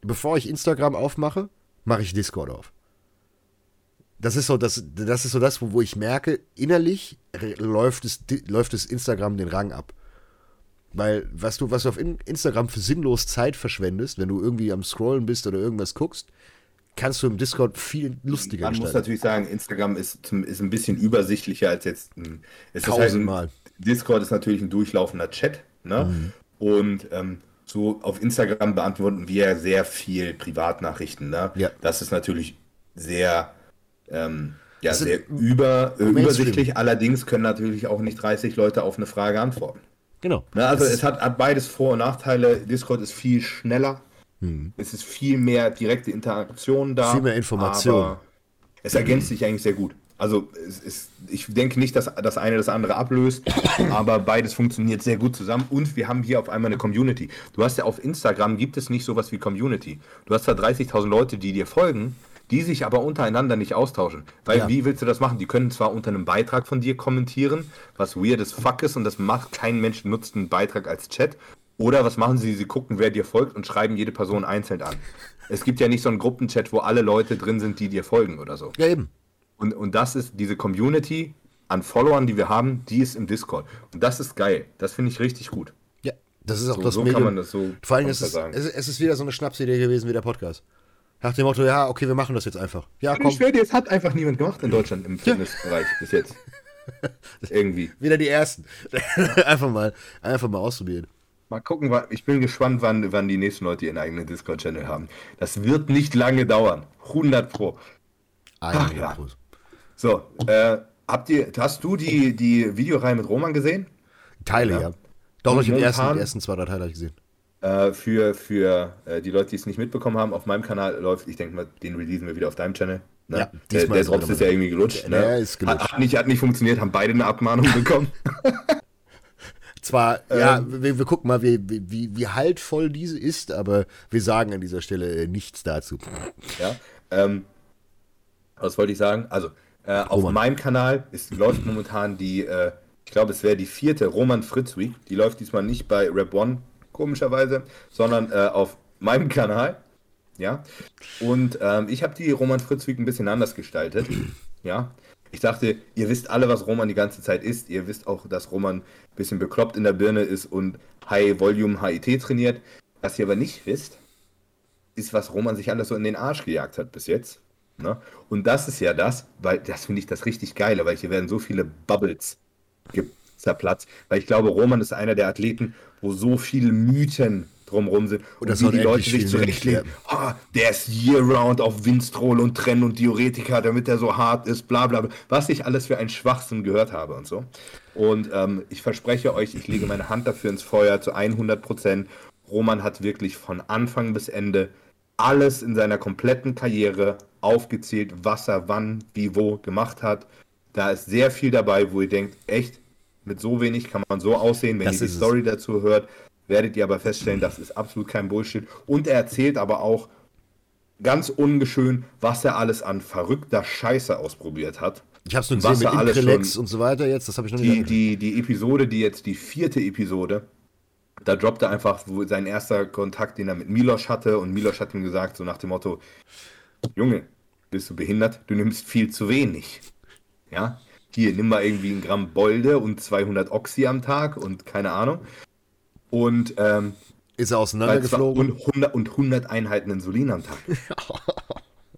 bevor ich Instagram aufmache, mache ich Discord auf. Das ist so das, das ist so das, wo, wo ich merke, innerlich läuft es, läuft es Instagram den Rang ab. Weil, was du, was du auf In- Instagram für sinnlos Zeit verschwendest, wenn du irgendwie am Scrollen bist oder irgendwas guckst, kannst du im Discord viel lustiger Man muss gestalten. natürlich sagen, Instagram ist, ist ein bisschen übersichtlicher als jetzt ein, es ist halt ein, Tausendmal. Discord ist natürlich ein durchlaufender Chat, ne? Und ähm, so auf Instagram beantworten wir sehr viel Privatnachrichten, ne? Ja. Das ist natürlich sehr, ähm, ja, sind sehr über, äh, Mainstream. übersichtlich. Allerdings können natürlich auch nicht 30 Leute auf eine Frage antworten. Genau. Ne, also Das es hat, hat beides Vor- und Nachteile. Discord ist viel schneller. Es ist viel mehr direkte Interaktion da. Viel mehr Information. aber Es ergänzt sich eigentlich sehr gut. Also ist, ich denke nicht, dass das eine das andere ablöst, aber beides funktioniert sehr gut zusammen und wir haben hier auf einmal eine Community. Du hast ja auf Instagram gibt es nicht sowas wie Community. Du hast da 30.000 Leute, die dir folgen, die sich aber untereinander nicht austauschen. Weil ja. wie willst du das machen? Die können zwar unter einem Beitrag von dir kommentieren, was weird as fuck ist und das macht kein Mensch nutzt einen Beitrag als Chat. Oder was machen sie? Sie gucken, wer dir folgt und schreiben jede Person einzeln an. Es gibt ja nicht so einen Gruppenchat, wo alle Leute drin sind, die dir folgen oder so. Ja, eben. Und, und das ist diese Community an Followern, die wir haben, die ist im Discord. Und das ist geil. Das finde ich richtig gut. Ja, das ist auch so, das so Medium. kann man das so Vor allem ist es, es, es ist wieder so eine Schnapsidee gewesen wie der Podcast. Nach dem Motto, ja, okay, wir machen das jetzt einfach. Ja, komm. Ich schwöre dir, es hat einfach niemand gemacht in Deutschland im Fitnessbereich bis jetzt. Irgendwie. Wieder die ersten. einfach mal, einfach mal ausprobieren. Mal gucken, ich bin gespannt, wann, wann die nächsten Leute ihren eigenen Discord-Channel haben. Das wird nicht lange dauern. 100 Pro. Ach, ja. So, äh, habt ihr, hast du die, die Videoreihe mit Roman gesehen? Teile, ja. ja. Doch, ich habe die ersten, die ersten zwei, drei Teile gesehen. Äh, für für äh, die Leute, die es nicht mitbekommen haben, auf meinem Kanal läuft, ich denke mal, den releasen wir wieder auf deinem Channel. Ne? Ja, der, der Drops ist ja irgendwie gelutscht. Ne? der ist gelutscht. Hat, hat, nicht, hat nicht funktioniert, haben beide eine Abmahnung bekommen. Zwar, ähm, ja, wir, wir, gucken mal, wie, wie, wie haltvoll diese ist, aber wir sagen an dieser Stelle äh, nichts dazu. Ja, ähm, was wollte ich sagen? Also, äh, auf meinem Kanal ist, läuft momentan die, äh, ich glaube, es wäre die vierte Roman Fritz Week. Die läuft diesmal nicht bei Rap One, komischerweise, sondern äh, auf meinem Kanal. Ja. Und ähm, ich habe die Roman Fritz Week ein bisschen anders gestaltet. Ja. Ich dachte, ihr wisst alle, was Roman die ganze Zeit ist. Ihr wisst auch, dass Roman ein bisschen bekloppt in der Birne ist und High Volume HIT trainiert. Was ihr aber nicht wisst, ist, was Roman sich alles so in den Arsch gejagt hat bis jetzt. Ne? Und das ist ja das, weil das finde ich das richtig geile, weil hier werden so viele Bubbles zerplatzt. Weil ich glaube, Roman ist einer der Athleten, wo so viele Mythen drumherum sind. Und, und wie die Leute sich zurechtlegen. Oh, der ist year-round auf Winstrol und Trenn und Diuretika, damit er so hart ist, bla bla bla. Was ich alles für einen Schwachsinn gehört habe und so. Und ähm, ich verspreche euch, ich lege meine Hand dafür ins Feuer zu 100 Prozent. Roman hat wirklich von Anfang bis Ende alles in seiner kompletten Karriere aufgezählt, was er wann, wie, wo gemacht hat. Da ist sehr viel dabei, wo ihr denkt, echt, mit so wenig kann man so aussehen. Wenn das ihr die Story es. dazu hört, werdet ihr aber feststellen, das ist absolut kein Bullshit. Und er erzählt aber auch ganz ungeschön, was er alles an verrückter Scheiße ausprobiert hat. Ich habe es nur gesehen mit Inkrelex und so weiter jetzt, das habe ich noch nicht die, die, die Episode, die jetzt die vierte Episode, da droppt er einfach sein erster Kontakt, den er mit Milosch hatte und Milosch hat ihm gesagt, so nach dem Motto, Junge, bist du behindert? Du nimmst viel zu wenig. Ja, hier, nimm mal irgendwie ein Gramm Bolde und 200 Oxy am Tag und keine Ahnung. Und ähm, ist er auseinandergeflogen? Und 100, und 100 Einheiten Insulin am Tag.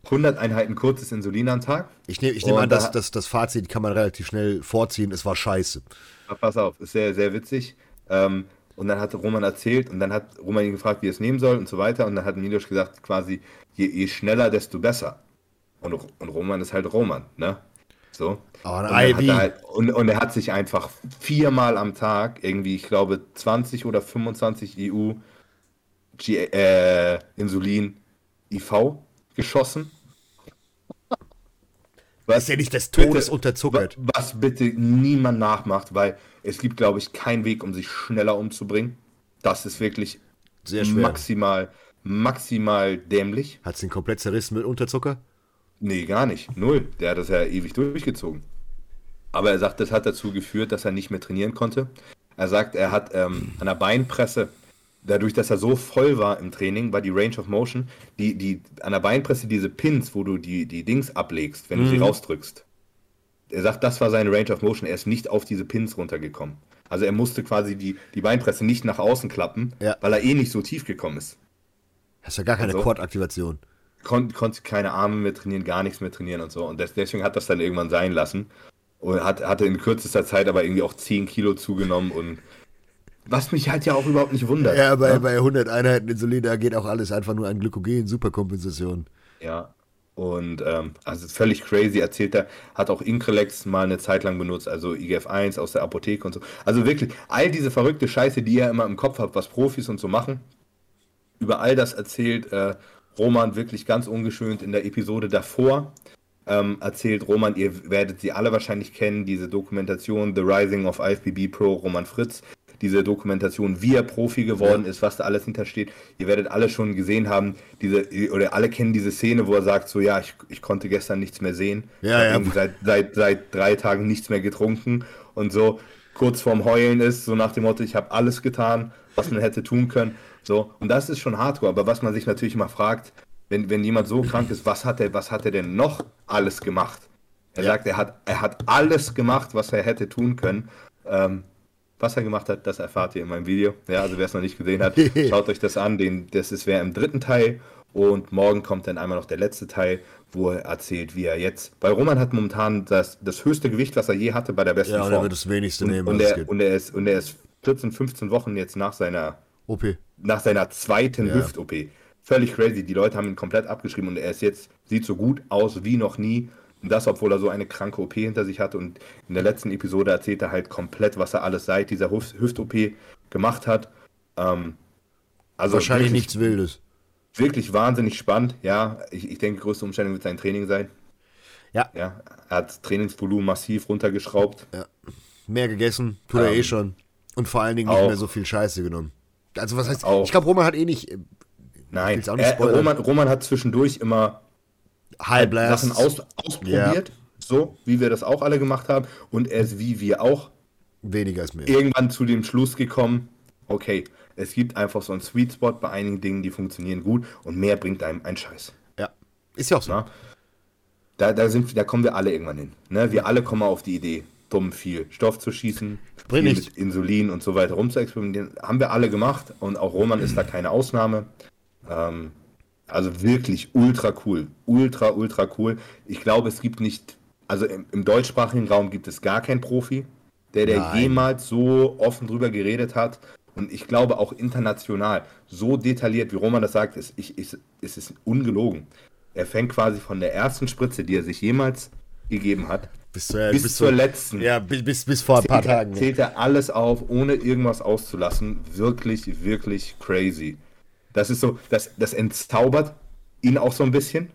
100 Einheiten kurzes Insulin am Tag. Ich nehme ich nehm an, dass das, das Fazit kann man relativ schnell vorziehen. Es war scheiße. Pass auf, ist sehr, sehr witzig. Ähm, und dann hat Roman erzählt und dann hat Roman ihn gefragt, wie er es nehmen soll und so weiter. Und dann hat Milos gesagt, quasi, je, je schneller, desto besser. Und, und Roman ist halt Roman, ne? So. Oh, und, er halt, und, und, er hat sich einfach viermal am Tag, irgendwie, ich glaube, 20 oder 25 EU G äh, Insulin IV geschossen. Was ist ja nicht des Todes bitte, unterzuckert. Was bitte niemand nachmacht, weil es gibt, glaube ich, keinen Weg, um sich schneller umzubringen. Das ist wirklich Sehr schwer. maximal, maximal dämlich. Hat es den komplett zerrissen mit Unterzucker? Nee, gar nicht. Null. Der hat das ja ewig durchgezogen. Aber er sagt, das hat dazu geführt, dass er nicht mehr trainieren konnte. Er sagt, er hat ähm, an der Beinpresse, dadurch, dass er so voll war im Training, war die Range of Motion, die, die, an der Beinpresse diese Pins, wo du die, die Dings ablegst, wenn du sie mhm. rausdrückst. Er sagt, das war seine Range of Motion. Er ist nicht auf diese Pins runtergekommen. Also er musste quasi die, die Beinpresse nicht nach außen klappen, ja. weil er eh nicht so tief gekommen ist. Hast ja gar keine also, Quad-Aktivation kon konnte keine Arme mehr trainieren, gar nichts mehr trainieren und so. Und das, deswegen hat das dann irgendwann sein lassen. Und hat, hatte in kürzester Zeit aber irgendwie auch 10 Kilo zugenommen und was mich halt ja auch überhaupt nicht wundert. Ja, bei, ja? bei 100 Einheiten Insulin, da geht auch alles einfach nur an Glykogen, Superkompensation. Ja, und ähm, also völlig crazy erzählt er, hat auch Increlex mal eine Zeit lang benutzt, also IGF-1 aus der Apotheke und so. Also wirklich, all diese verrückte Scheiße, die er immer im Kopf hat, was Profis und so machen, über all das erzählt äh, Roman wirklich ganz ungeschönt in der Episode davor. ähm, erzählt Roman, ihr werdet sie alle wahrscheinlich kennen, diese Dokumentation The Rising of IFBB Pro Roman Fritz, diese Dokumentation, wie er Profi geworden ist, was da alles hintersteht. Ihr werdet alle schon gesehen haben, diese, oder alle kennen diese Szene, wo er sagt, so ja, ich, ich konnte gestern nichts mehr sehen. Ja, ja. Seit, seit, seit drei Tagen nichts mehr getrunken und so kurz vorm Heulen ist, so nach dem Motto, ich habe alles getan, was man hätte tun können. So, und das ist schon hardcore, aber was man sich natürlich mal fragt, wenn, wenn jemand so krank ist, was hat er, was hat er denn noch alles gemacht? Er ja. sagt, er hat, er hat alles gemacht, was er hätte tun können. Ähm, was er gemacht hat, das erfahrt ihr in meinem Video. Ja, also wer es noch nicht gesehen hat, schaut euch das an. Den, das ist wer im dritten Teil. Und morgen kommt dann einmal noch der letzte Teil, wo er erzählt, wie er jetzt. Weil Roman hat momentan das, das höchste Gewicht, was er je hatte bei der besten ja, Form. Ja, er wird das wenigste und, nehmen. Und er, und, er ist, und er ist 14, 15 Wochen jetzt nach seiner OP. Nach seiner zweiten ja. Hüft-OP. Völlig crazy. Die Leute haben ihn komplett abgeschrieben und er ist jetzt, sieht so gut aus wie noch nie. Und das, obwohl er so eine kranke OP hinter sich hat. Und in der letzten Episode erzählt er halt komplett, was er alles seit dieser Hüft-OP gemacht hat. Ähm, also Wahrscheinlich wirklich, nichts Wildes. Wirklich wahnsinnig spannend. Ja, ich, ich denke, größte Umstellung wird sein Training sein. Ja. ja. Er hat Trainingsvolumen massiv runtergeschraubt. Ja. Mehr gegessen, tut ähm, er eh schon. Und vor allen Dingen nicht mehr so viel Scheiße genommen. Also was heißt, auch, ich glaube, Roman hat eh nicht. Äh, nein, nicht äh, Roman, Roman hat zwischendurch immer High Blast. Sachen aus, ausprobiert, ja. so wie wir das auch alle gemacht haben. Und er ist wie wir auch weniger als mehr. Irgendwann zu dem Schluss gekommen, okay, es gibt einfach so einen Sweet Spot bei einigen Dingen, die funktionieren gut und mehr bringt einem ein Scheiß. Ja, ist ja auch so. Na? Da, da, sind, da kommen wir alle irgendwann hin. Ne? Wir alle kommen auf die Idee, dumm viel Stoff zu schießen, viel mit Insulin und so weiter rumzuexperimentieren. Haben wir alle gemacht und auch Roman ist da keine Ausnahme. Ähm, also wirklich ultra cool. Ultra, ultra cool. Ich glaube, es gibt nicht, also im, im deutschsprachigen Raum gibt es gar keinen Profi, der, der jemals so offen drüber geredet hat. Und ich glaube auch international, so detailliert, wie Roman das sagt, ist, ich, ist, ist es ungelogen. Er fängt quasi von der ersten Spritze, die er sich jemals gegeben hat, bis zur, bis bis zur letzten. Ja, bis, bis vor ein paar zählt, Tagen. Zählt er alles auf, ohne irgendwas auszulassen. Wirklich, wirklich crazy. Das ist so, das, das entzaubert ihn auch so ein bisschen.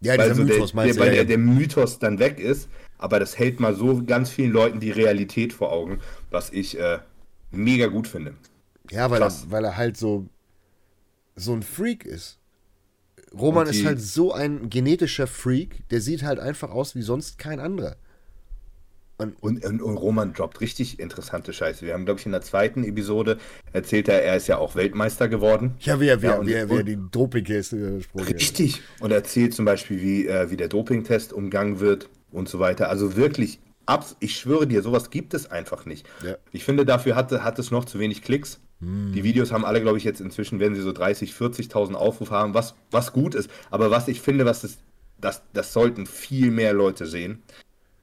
Ja, weil, so Mythos, der, der, weil der, der Mythos dann weg ist. Aber das hält mal so ganz vielen Leuten die Realität vor Augen, was ich äh, mega gut finde. Ja, weil er, weil er halt so, so ein Freak ist. Roman die, ist halt so ein genetischer Freak, der sieht halt einfach aus wie sonst kein anderer. Und, und, und, Roman droppt richtig interessante Scheiße. Wir haben, glaube ich, in der zweiten Episode erzählt er, er ist ja auch Weltmeister geworden. Ja, wie er, wie, ja, und, wie er, wie er die Dopingteste gesprochen Richtig. Und er erzählt zum Beispiel, wie, äh, wie der Dopingtest umgangen wird und so weiter. Also wirklich, abs ich schwöre dir, sowas gibt es einfach nicht. Ja. Ich finde, dafür hat, hat es noch zu wenig Klicks. Hm. Die Videos haben alle, glaube ich, jetzt inzwischen, wenn sie so 30, 40.000 Aufrufe haben, was, was gut ist. Aber was ich finde, was das, das, das sollten viel mehr Leute sehen.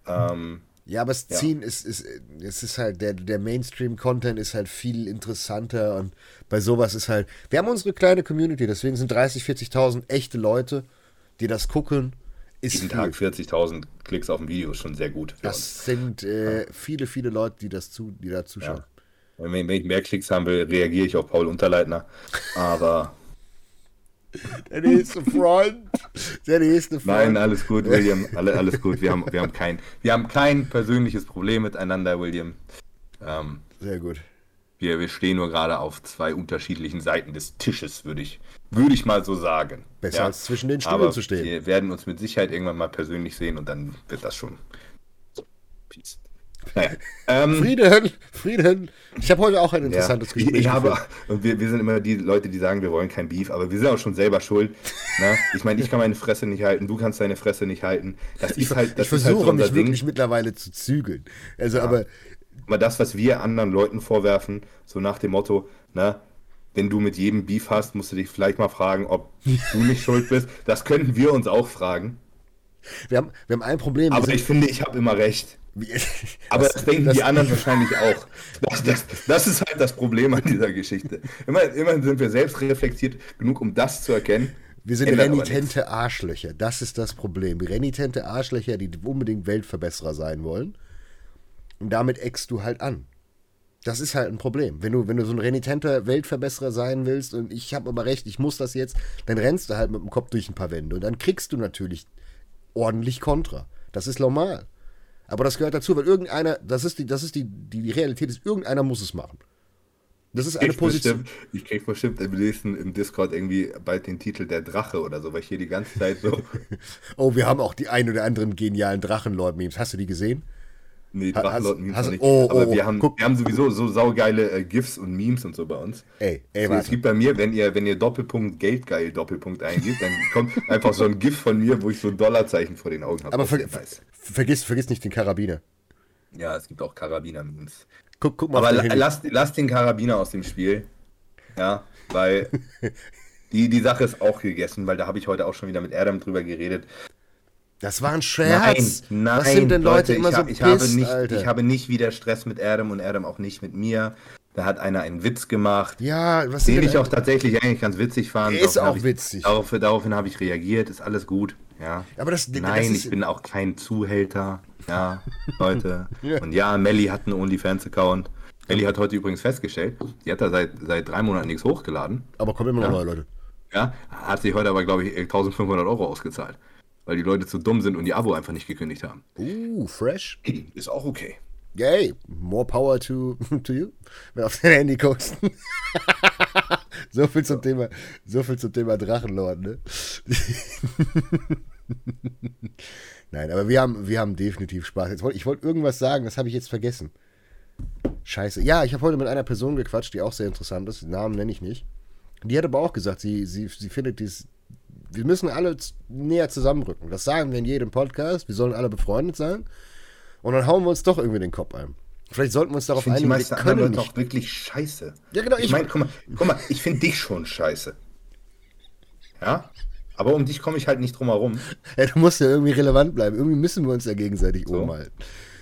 Ähm, ja, aber ziehen ja. ist, ist, es ist halt, der, der Mainstream-Content ist halt viel interessanter und bei sowas ist halt, wir haben unsere kleine Community, deswegen sind 30, 40.000 echte Leute, die das gucken. Ist Jeden Tag 40.000 Klicks auf ein Video ist schon sehr gut. Das uns. sind äh, viele, viele Leute, die, das zu, die da zuschauen. Ja. Wenn, wenn ich mehr Klicks haben will, reagiere ich auf Paul Unterleitner. Aber der nächste Freund. Der nächste Freund. Nein, alles gut, William. Alle, alles gut. Wir haben, wir, haben kein, wir haben kein persönliches Problem miteinander, William. Ähm, Sehr gut. Wir, wir stehen nur gerade auf zwei unterschiedlichen Seiten des Tisches, würde ich, würde ich mal so sagen. Besser ja. als zwischen den Stühlen zu stehen. Wir werden uns mit Sicherheit irgendwann mal persönlich sehen und dann wird das schon. Peace. Naja, ähm, Frieden, Frieden. Ich habe heute auch ein interessantes ja, Gespräch. Ich, ich habe, und wir, wir sind immer die Leute, die sagen, wir wollen kein Beef, aber wir sind auch schon selber schuld. Ne? Ich meine, ich kann meine Fresse nicht halten, du kannst deine Fresse nicht halten. Das ich, ist halt, das ich versuche halt so mich Ding. wirklich mittlerweile zu zügeln. Also, ja. aber. Aber das, was wir anderen Leuten vorwerfen, so nach dem Motto, ne, wenn du mit jedem Beef hast, musst du dich vielleicht mal fragen, ob du nicht schuld bist. Das könnten wir uns auch fragen. Wir haben, wir haben ein Problem. Aber ich finde, ich habe immer recht. Aber das, denken das, die anderen wahrscheinlich auch. Das, das, das, ist halt das Problem an dieser Geschichte. Immer, immerhin sind wir selbst reflektiert genug, um das zu erkennen. Wir sind renitente Arschlöcher. Das ist das Problem. Renitente Arschlöcher, die unbedingt Weltverbesserer sein wollen. Und damit eckst du halt an. Das ist halt ein Problem. Wenn du, wenn du so ein renitenter Weltverbesserer sein willst und ich habe aber recht, ich muss das jetzt, dann rennst du halt mit dem Kopf durch ein paar Wände. Und dann kriegst du natürlich ordentlich Kontra. Das ist normal. Aber das gehört dazu, weil irgendeiner, das ist die, das ist die, die, Realität ist, irgendeiner muss es machen. Das ist eine Ich Position. bestimmt, ich krieg bestimmt im nächsten im Discord irgendwie bald den Titel der Drache oder so, weil ich hier die ganze Zeit so. Oh, wir haben auch die ein oder anderen genialen Drachenlord-Memes. Hast du die gesehen? Nee, Ha- Drachenlord hast- Memes hast- nicht. oh, Aber oh, wir, haben, guck. wir haben sowieso so saugeile äh, GIFs und Memes und so bei uns. Ey, ey, So, es gibt bei mir, wenn ihr, wenn ihr Doppelpunkt Geldgeil Doppelpunkt eingibt, dann kommt einfach so ein GIF von mir, wo ich so ein Dollarzeichen vor den Augen habe. Aber ver nice. vergiss, vergiss nicht den Karabiner. Ja, es gibt auch Karabiner-Memes. Guck, guck mal Aber la dein Handy. lass, lass den Karabiner aus dem Spiel. Ja, weil die, die Sache ist auch gegessen, weil da habe ich heute auch schon wieder mit Adam drüber geredet. Das war ein Scherz. Nein, nein, Was sind denn Leute, immer ich, so hab- ich habe pisst, nicht, Alter? Ich habe nicht wieder Stress mit Adam und Adam auch nicht mit mir. Da hat einer einen Witz gemacht, ja, was den ich auch tatsächlich eigentlich ganz witzig fand. Ist Daraufhin auch habe ich, witzig. Darauf, daraufhin habe ich reagiert, ist alles gut. Ja. Aber das- das Nein, ist- ich bin auch kein Zuhälter. Ja, Leute. Ja. Und ja, Melly hat einen OnlyFans-Account. Melly hat heute übrigens festgestellt, die hat da seit, seit drei Monaten nichts hochgeladen. Aber kommen immer noch neue Leute. Ja, hat sich heute aber, glaube ich, 1500 Euro ausgezahlt. Weil die Leute zu dumm sind und die Abo einfach nicht gekündigt haben. Uh, fresh. Ist auch okay. Yay, more power to, to you. Wenn auf dein Handy guckst. so viel zum Thema, so viel zum Thema Drachenlord, ne? Nein, aber wir haben, wir haben definitiv Spaß. Jetzt wollt, ich wollte irgendwas sagen, das habe ich jetzt vergessen. Scheiße. Ja, ich habe heute mit einer Person gequatscht, die auch sehr interessant ist. Den Namen nenne ich nicht. Die hat aber auch gesagt, sie, sie, sie findet dies. Wir müssen alle näher zusammenrücken. Das sagen wir in jedem Podcast. Wir sollen alle befreundet sein. Und dann hauen wir uns doch irgendwie den Kopf ein. Vielleicht sollten wir uns darauf die einigen, wir meisten anderen Leute auch wirklich scheiße. Ja, genau, Ich ich- meine, guck mal, guck mal, ich finde dich schon scheiße. Ja? Aber um dich komme ich halt nicht drum herum. Ja, du musst ja irgendwie relevant bleiben. Irgendwie müssen wir uns ja gegenseitig So. oben halten.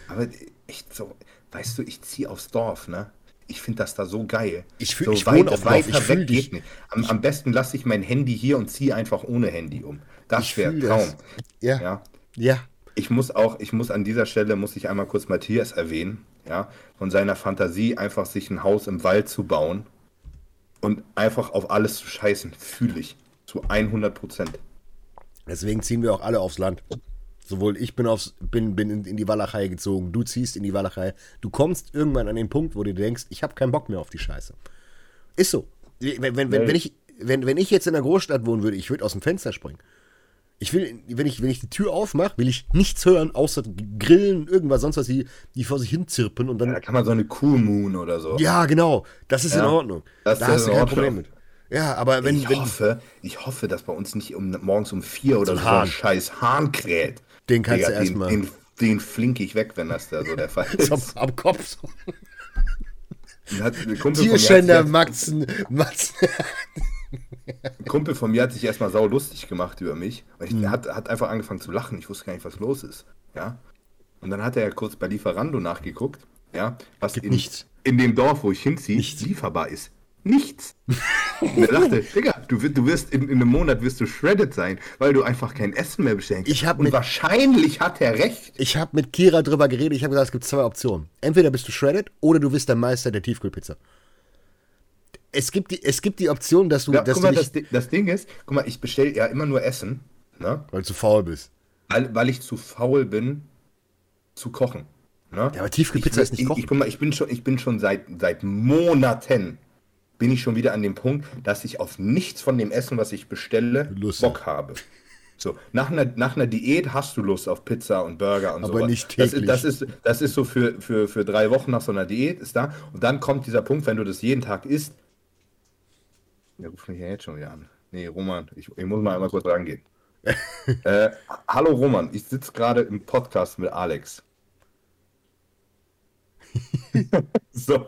Aber echt so, weißt du, ich ziehe aufs Dorf, ne? Ich finde das da so geil. Ich fühl- so auf Dorf, weiter fühl weg geht nicht. Am, am besten lasse ich mein Handy hier und ziehe einfach ohne Handy um. Das wäre Traum. Ja. Ja. Ja. Ich muss auch, ich muss an dieser Stelle, muss ich einmal kurz Matthias erwähnen, ja, von seiner Fantasie einfach sich ein Haus im Wald zu bauen und einfach auf alles zu scheißen, fühle ich. Zu 100 Prozent. Deswegen ziehen wir auch alle aufs Land. Sowohl ich bin, aufs, bin, bin in, in die Walachei gezogen, du ziehst in die Walachei. Du kommst irgendwann an den Punkt, wo du denkst, ich habe keinen Bock mehr auf die Scheiße. Ist so. Wenn, wenn, wenn, wenn, ich, wenn, wenn ich jetzt in einer Großstadt wohnen würde, ich würde aus dem Fenster springen. Ich will, wenn ich, wenn ich die Tür aufmache, will ich nichts hören, außer Grillen, irgendwas sonst was, die, die vor sich hin zirpen und dann Da kann man so eine Cool Moon oder so. Ja, genau. Das ist in Ja, Ordnung. das da ist hast du in kein. Problem mit. Ja, aber wenn, ich, wenn hoffe, ich hoffe, dass bei uns nicht um, morgens um vier oder ein so, Hahn. ein scheiß Hahn kräht. Den kannst Digga, du erst mal- Den, den, den flinke ich weg, wenn das da so der Fall ist. am, am Kopf so. Dann hat- ein Kumpel von mir hat sich Tierschänder Maxen, Maxen. Ein Kumpel von mir hat sich erstmal sau lustig gemacht über mich. Und ich, Mhm. er hat, hat einfach angefangen zu lachen. Ich wusste gar nicht, was los ist. Ja. Und dann hat er kurz bei Lieferando nachgeguckt, ja, was Gibt in, nichts. in dem Dorf, wo ich hinziehe, lieferbar ist. Nichts. Und er dachte, Digga, du, wirst- du wirst in, in einem Monat wirst du shredded sein, weil du einfach kein Essen mehr bestellst. Ich hab Und mit- wahrscheinlich hat er recht. Ich habe mit Kira drüber geredet. Ich habe gesagt, es gibt zwei Optionen. Entweder bist du shredded oder du bist der Meister der Tiefkühlpizza. Es gibt die, es gibt die Option, dass du, Ja, dass guck du mal, nicht, das, das Ding ist, guck mal, ich bestelle ja immer nur Essen, ne? weil du zu faul bist. weil, weil ich zu faul bin, zu kochen. Ne? Ja, aber Tiefkühlpizza ich, ist nicht ich, kochen. Ich, guck mal, ich bin schon, ich bin schon seit, seit Monaten bin ich schon wieder an dem Punkt, dass ich auf nichts von dem Essen, was ich bestelle, Lust Bock habe. So, nach einer, nach einer Diät hast du Lust auf Pizza und Burger und so. Aber nicht Das täglich. ist, das ist, das ist so für, für, für drei Wochen nach so einer Diät, ist da. Und dann kommt dieser Punkt, wenn du das jeden Tag isst. Der ruft mich ja jetzt schon wieder an. Nee, Roman, ich, ich muss mal einmal kurz rangehen. äh, hallo Roman, ich sitze gerade im Podcast mit Alex. so.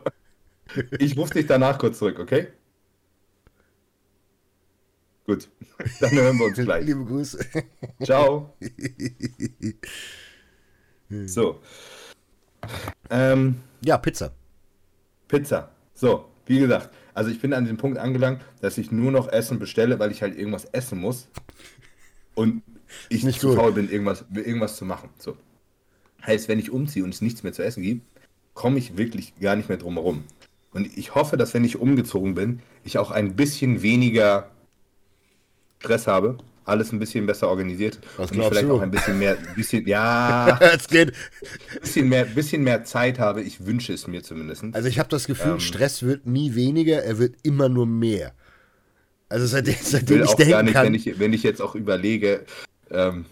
Ich rufe dich danach kurz zurück, okay? Gut. Dann hören wir uns gleich. Liebe Grüße. Ciao. So. Ähm, Ja, Pizza. Pizza. So, wie gesagt, also ich bin an dem Punkt angelangt, dass ich nur noch Essen bestelle, weil ich halt irgendwas essen muss. Und ich Nicht zu faul bin, irgendwas, irgendwas zu machen. So. Heißt, wenn ich umziehe und es nichts mehr zu essen gibt, komme ich wirklich gar nicht mehr drum herum. Und ich hoffe, dass wenn ich umgezogen bin, ich auch ein bisschen weniger Stress habe, alles ein bisschen besser organisiert Was und ich vielleicht du? auch ein bisschen mehr, bisschen, ja, es geht. bisschen mehr, bisschen mehr Zeit habe. Ich wünsche es mir zumindest. Also ich habe das Gefühl, Ähm. Stress wird nie weniger, er wird immer nur mehr. Also seitdem, ich seitdem will ich auch gar denken nicht, kann, wenn ich, wenn ich jetzt auch überlege, ähm,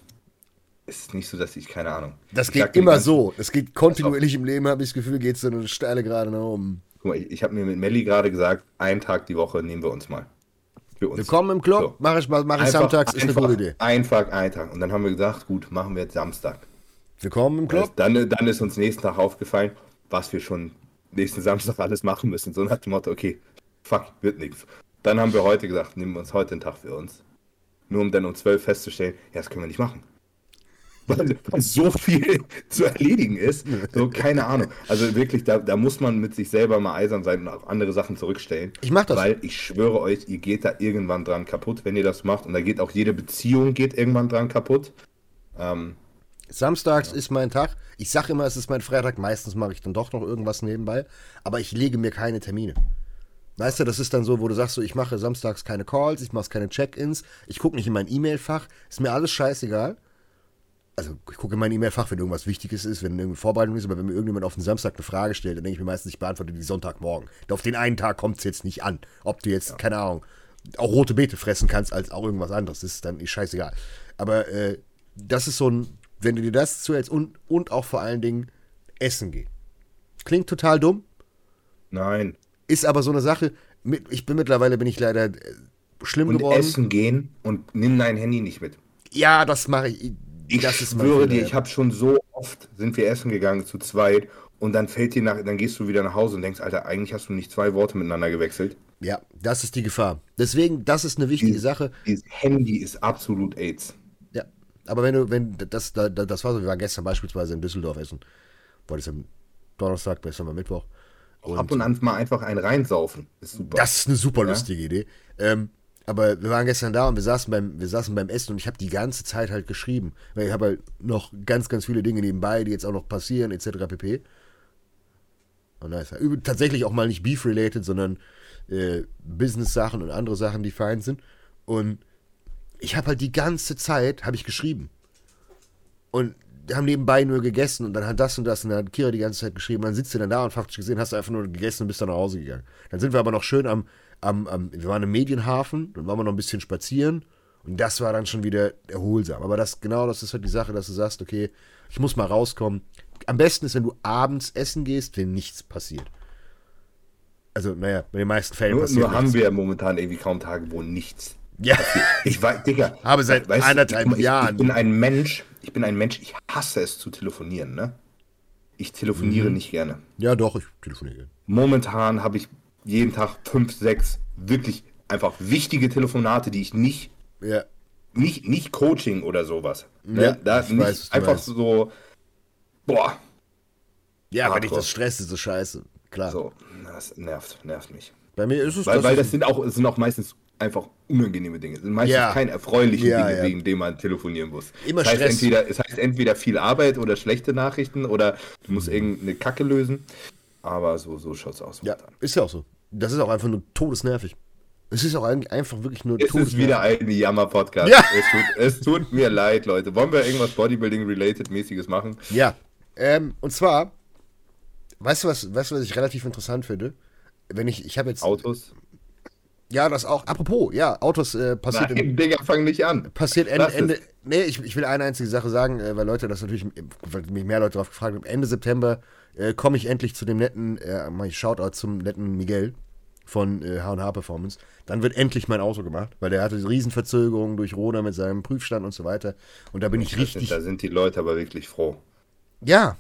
ist es nicht so, dass ich, keine Ahnung. das Ich geht immer so. Es geht kontinuierlich im Leben, habe ich das Gefühl, geht so eine steile gerade nach oben. Guck mal, ich, ich habe mir mit Melli gerade gesagt, einen Tag die Woche nehmen wir uns mal. Für uns. Willkommen im Club, So. mache ich, mal- mach ich Einfach- samstags, ist eine gute Idee. Einfach einen Tag. Und dann haben wir gesagt, gut, machen wir jetzt Samstag. Willkommen im Club. Dann, dann ist uns nächsten Tag aufgefallen, was wir schon nächsten Samstag alles machen müssen. So nach dem Motto, okay, fuck, wird nichts. Dann haben wir heute gesagt, nehmen wir uns heute einen Tag für uns. Nur um dann um 12 festzustellen, ja, das können wir nicht machen. Weil, weil so viel zu erledigen ist. So, keine Ahnung. Also wirklich, da, da muss man mit sich selber mal eisern sein und auch andere Sachen zurückstellen. Ich mach das. Weil ich schwöre euch, ihr geht da irgendwann dran kaputt, wenn ihr das macht. Und da geht auch jede Beziehung geht irgendwann dran kaputt. Ähm, Samstags ist mein Tag. Ich sage immer, es ist mein Freitag. Meistens mache ich dann doch noch irgendwas nebenbei. Aber ich lege mir keine Termine. Weißt du, das ist dann so, wo du sagst, so, ich mache samstags keine Calls, ich mache keine Check-ins, ich gucke nicht in mein E-Mail-Fach, ist mir alles scheißegal. Also, ich gucke in mein E-Mail-Fach, wenn irgendwas Wichtiges ist, wenn irgendeine Vorbereitung ist, aber wenn mir irgendjemand auf den Samstag eine Frage stellt, dann denke ich mir meistens, ich beantworte die Sonntagmorgen. Auf den einen Tag kommt es jetzt nicht an. Ob du jetzt, keine Ahnung, auch rote Beete fressen kannst, als auch irgendwas anderes, das ist dann ist scheißegal. Aber äh, das ist so ein, wenn du dir das zuhältst und, und auch vor allen Dingen essen gehen. Klingt total dumm, nein. ist aber so eine Sache. Mit, ich bin mittlerweile bin ich leider äh, schlimm Und geworden. essen gehen und nimm dein Handy nicht mit. Ja, das mache ich. Ich das ist schwöre dir, ich habe schon so oft sind wir essen gegangen zu zweit und dann fällt dir nach, dann gehst du wieder nach Hause und denkst, Alter, eigentlich hast du nicht zwei Worte miteinander gewechselt. Ja, das ist die Gefahr. Deswegen, das ist eine wichtige Sache. Dieses Handy ist absolut AIDS. Ja, aber wenn du, wenn das, da, da- das war so, wir waren gestern beispielsweise in Düsseldorf essen. War das am Donnerstag, gestern war Mittwoch. Und Ab und an mal einfach einen reinsaufen. Ist super. das ist eine super Ja. lustige Idee. Ähm, aber wir waren gestern da und wir saßen beim, wir saßen beim Essen und ich habe die ganze Zeit halt geschrieben. Weil ich habe halt noch ganz, ganz viele Dinge nebenbei, die jetzt auch noch passieren, etc. pp. Und da ist halt tatsächlich auch mal nicht Beef-related, sondern äh, Business-Sachen und andere Sachen, die fein sind. Und ich habe halt die ganze Zeit, habe ich geschrieben. Und haben nebenbei nur gegessen und dann hat das und das und dann hat Kira die ganze Zeit geschrieben. Dann sitzt du dann da und faktisch gesehen hast du einfach nur gegessen und bist dann nach Hause gegangen. Dann sind wir aber noch schön am, am, am wir waren im Medienhafen, dann waren wir noch ein bisschen spazieren und das war dann schon wieder erholsam. Aber das, genau das ist halt die Sache, dass du sagst, okay, ich muss mal rauskommen. Am besten ist, wenn du abends essen gehst, wenn nichts passiert. Also, naja, in den meisten Fällen nur passiert nur haben wir momentan irgendwie kaum Tage, wo nichts. Ja, Ich weiß, Digga. Habe seit weißt anderthalb ich, Jahren. Ich bin ein Mensch, ich bin ein Mensch, ich hasse es zu telefonieren, ne? Ich telefoniere Mhm. nicht gerne. ja doch, ich telefoniere. Momentan habe ich jeden Tag fünf, sechs wirklich einfach wichtige Telefonate, die ich nicht, Ja, nicht, nicht Coaching oder sowas. Ne? Ja, da ich nicht weiß, einfach meinst. so, boah, ja wenn ich das stresst, ist das scheiße. Klar. so, das nervt, nervt mich. Bei mir ist es Weil, weil ist- das sind auch, es sind auch meistens einfach unangenehme Dinge. Es sind meistens Ja. keine erfreulichen Ja, Dinge, ja. wegen denen man telefonieren muss. Immer es heißt, Stress. entweder, es heißt entweder viel Arbeit oder schlechte Nachrichten oder du musst irgendeine Kacke lösen. Aber so, so schaut's aus. Ja, ist ja auch so. Das ist auch einfach nur todesnervig. Es ist auch eigentlich einfach wirklich nur Es ist wieder ein Jammer-Podcast. Ja. Es, tut, es tut mir leid, Leute. Wollen wir irgendwas Bodybuilding-related-mäßiges machen? Ja. Ähm, und zwar, weißt du, was, weißt du, was ich relativ interessant finde? Wenn ich, ich habe jetzt. Autos? Ja, das auch. Apropos, ja, Autos äh, passiert, im, Nein, Digga, fang nicht an. passiert Ende. Ende. Nee, ich, ich will eine einzige Sache sagen, äh, weil Leute das natürlich, weil mich mehr Leute darauf gefragt haben. Ende September äh, komme ich endlich zu dem netten, äh, mach ich Shoutout zum netten Miguel von äh, H&H Performance. Dann wird endlich mein Auto gemacht, weil der hatte Riesenverzögerungen durch Roda mit seinem Prüfstand und so weiter. Und da bin ich richtig. Da sind die Leute aber wirklich froh. Ja.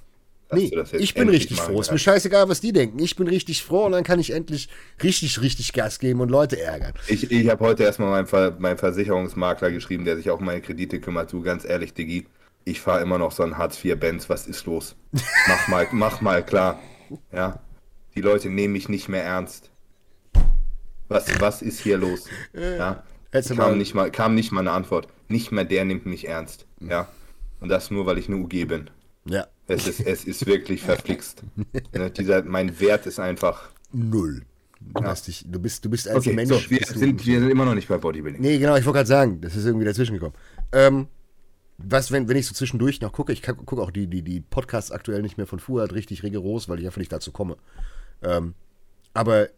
Nee, ich bin richtig froh. Ist mir kannst. scheißegal, was die denken. Ich bin richtig froh und dann kann ich endlich richtig, richtig Gas geben und Leute ärgern. Ich, ich habe heute erstmal meinen Ver, mein Versicherungsmakler geschrieben, der sich auch um meine Kredite kümmert. Du, ganz ehrlich, Diggi, ich fahre immer noch so einen Hartz-IV-Benz. Was ist los? Mach mal, mach mal klar. Ja, die Leute nehmen mich nicht mehr ernst. Was, was ist hier los? Ja, mal- kam nicht, mal, kam nicht mal eine Antwort. Nicht mehr der nimmt mich ernst. Ja, und das nur, weil ich eine UG bin. Ja. Es ist, es ist wirklich verflixt. Ne, dieser, mein Wert ist einfach Null. Du, Ja. dich, du, bist, du bist als Okay, Mensch. so, wir, sind, wir sind immer noch nicht bei Bodybuilding. Nee, genau, ich wollte gerade sagen, das ist irgendwie dazwischen gekommen. Ähm, was, wenn, wenn ich so zwischendurch noch gucke, ich gucke auch die, die, die Podcasts aktuell nicht mehr von Fuad richtig rigoros, weil ich einfach nicht dazu komme. Ähm, aber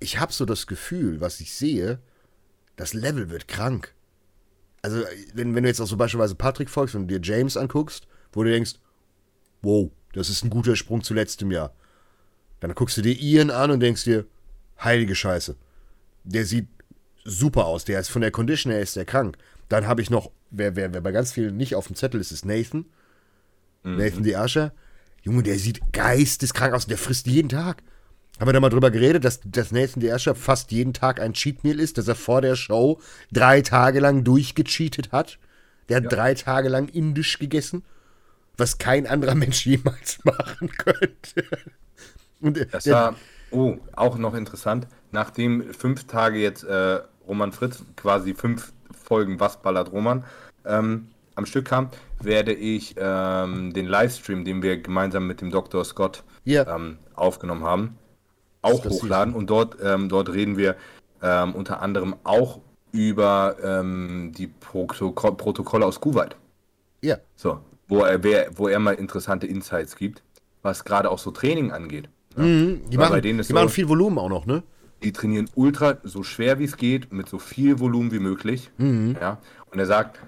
ich habe so das Gefühl, was ich sehe, das Level wird krank. Also, wenn, wenn du jetzt auch so beispielsweise Patrick folgst und dir James anguckst, wo du denkst, wow, das ist ein guter Sprung zu letztem Jahr. Dann guckst du dir Ian an und denkst dir, heilige Scheiße. Der sieht super aus. Der ist von der Condition her ist der krank. Dann habe ich noch, wer, wer, wer bei ganz vielen nicht auf dem Zettel ist, ist Nathan. Nathan die Ascher. Junge, der sieht geisteskrank aus. Der frisst jeden Tag. Haben wir da mal drüber geredet, dass, dass Nathan die Ascher fast jeden Tag ein Cheat Meal ist, dass er vor der Show drei Tage lang durchgecheatet hat. Der hat drei Tage lang indisch gegessen, was kein anderer Mensch jemals machen könnte. Und Das war, oh, auch noch interessant. Nachdem fünf Tage jetzt äh, Roman Fritz, quasi fünf Folgen Was ballert Roman, ähm, am Stück kam, werde ich ähm, den Livestream, den wir gemeinsam mit dem Dr. Scott Ja. ähm, aufgenommen haben, auch hochladen. Und dort, ähm, dort reden wir ähm, unter anderem auch über ähm, die Protoko Protokolle aus Kuwait. ja, So, wo er, wo er mal interessante Insights gibt, was gerade auch so Training angeht. die, Weil machen, bei denen ist die so- machen viel Volumen auch noch, ne? Die trainieren ultra so schwer wie es geht, mit so viel Volumen wie möglich. Ja? Und er sagt,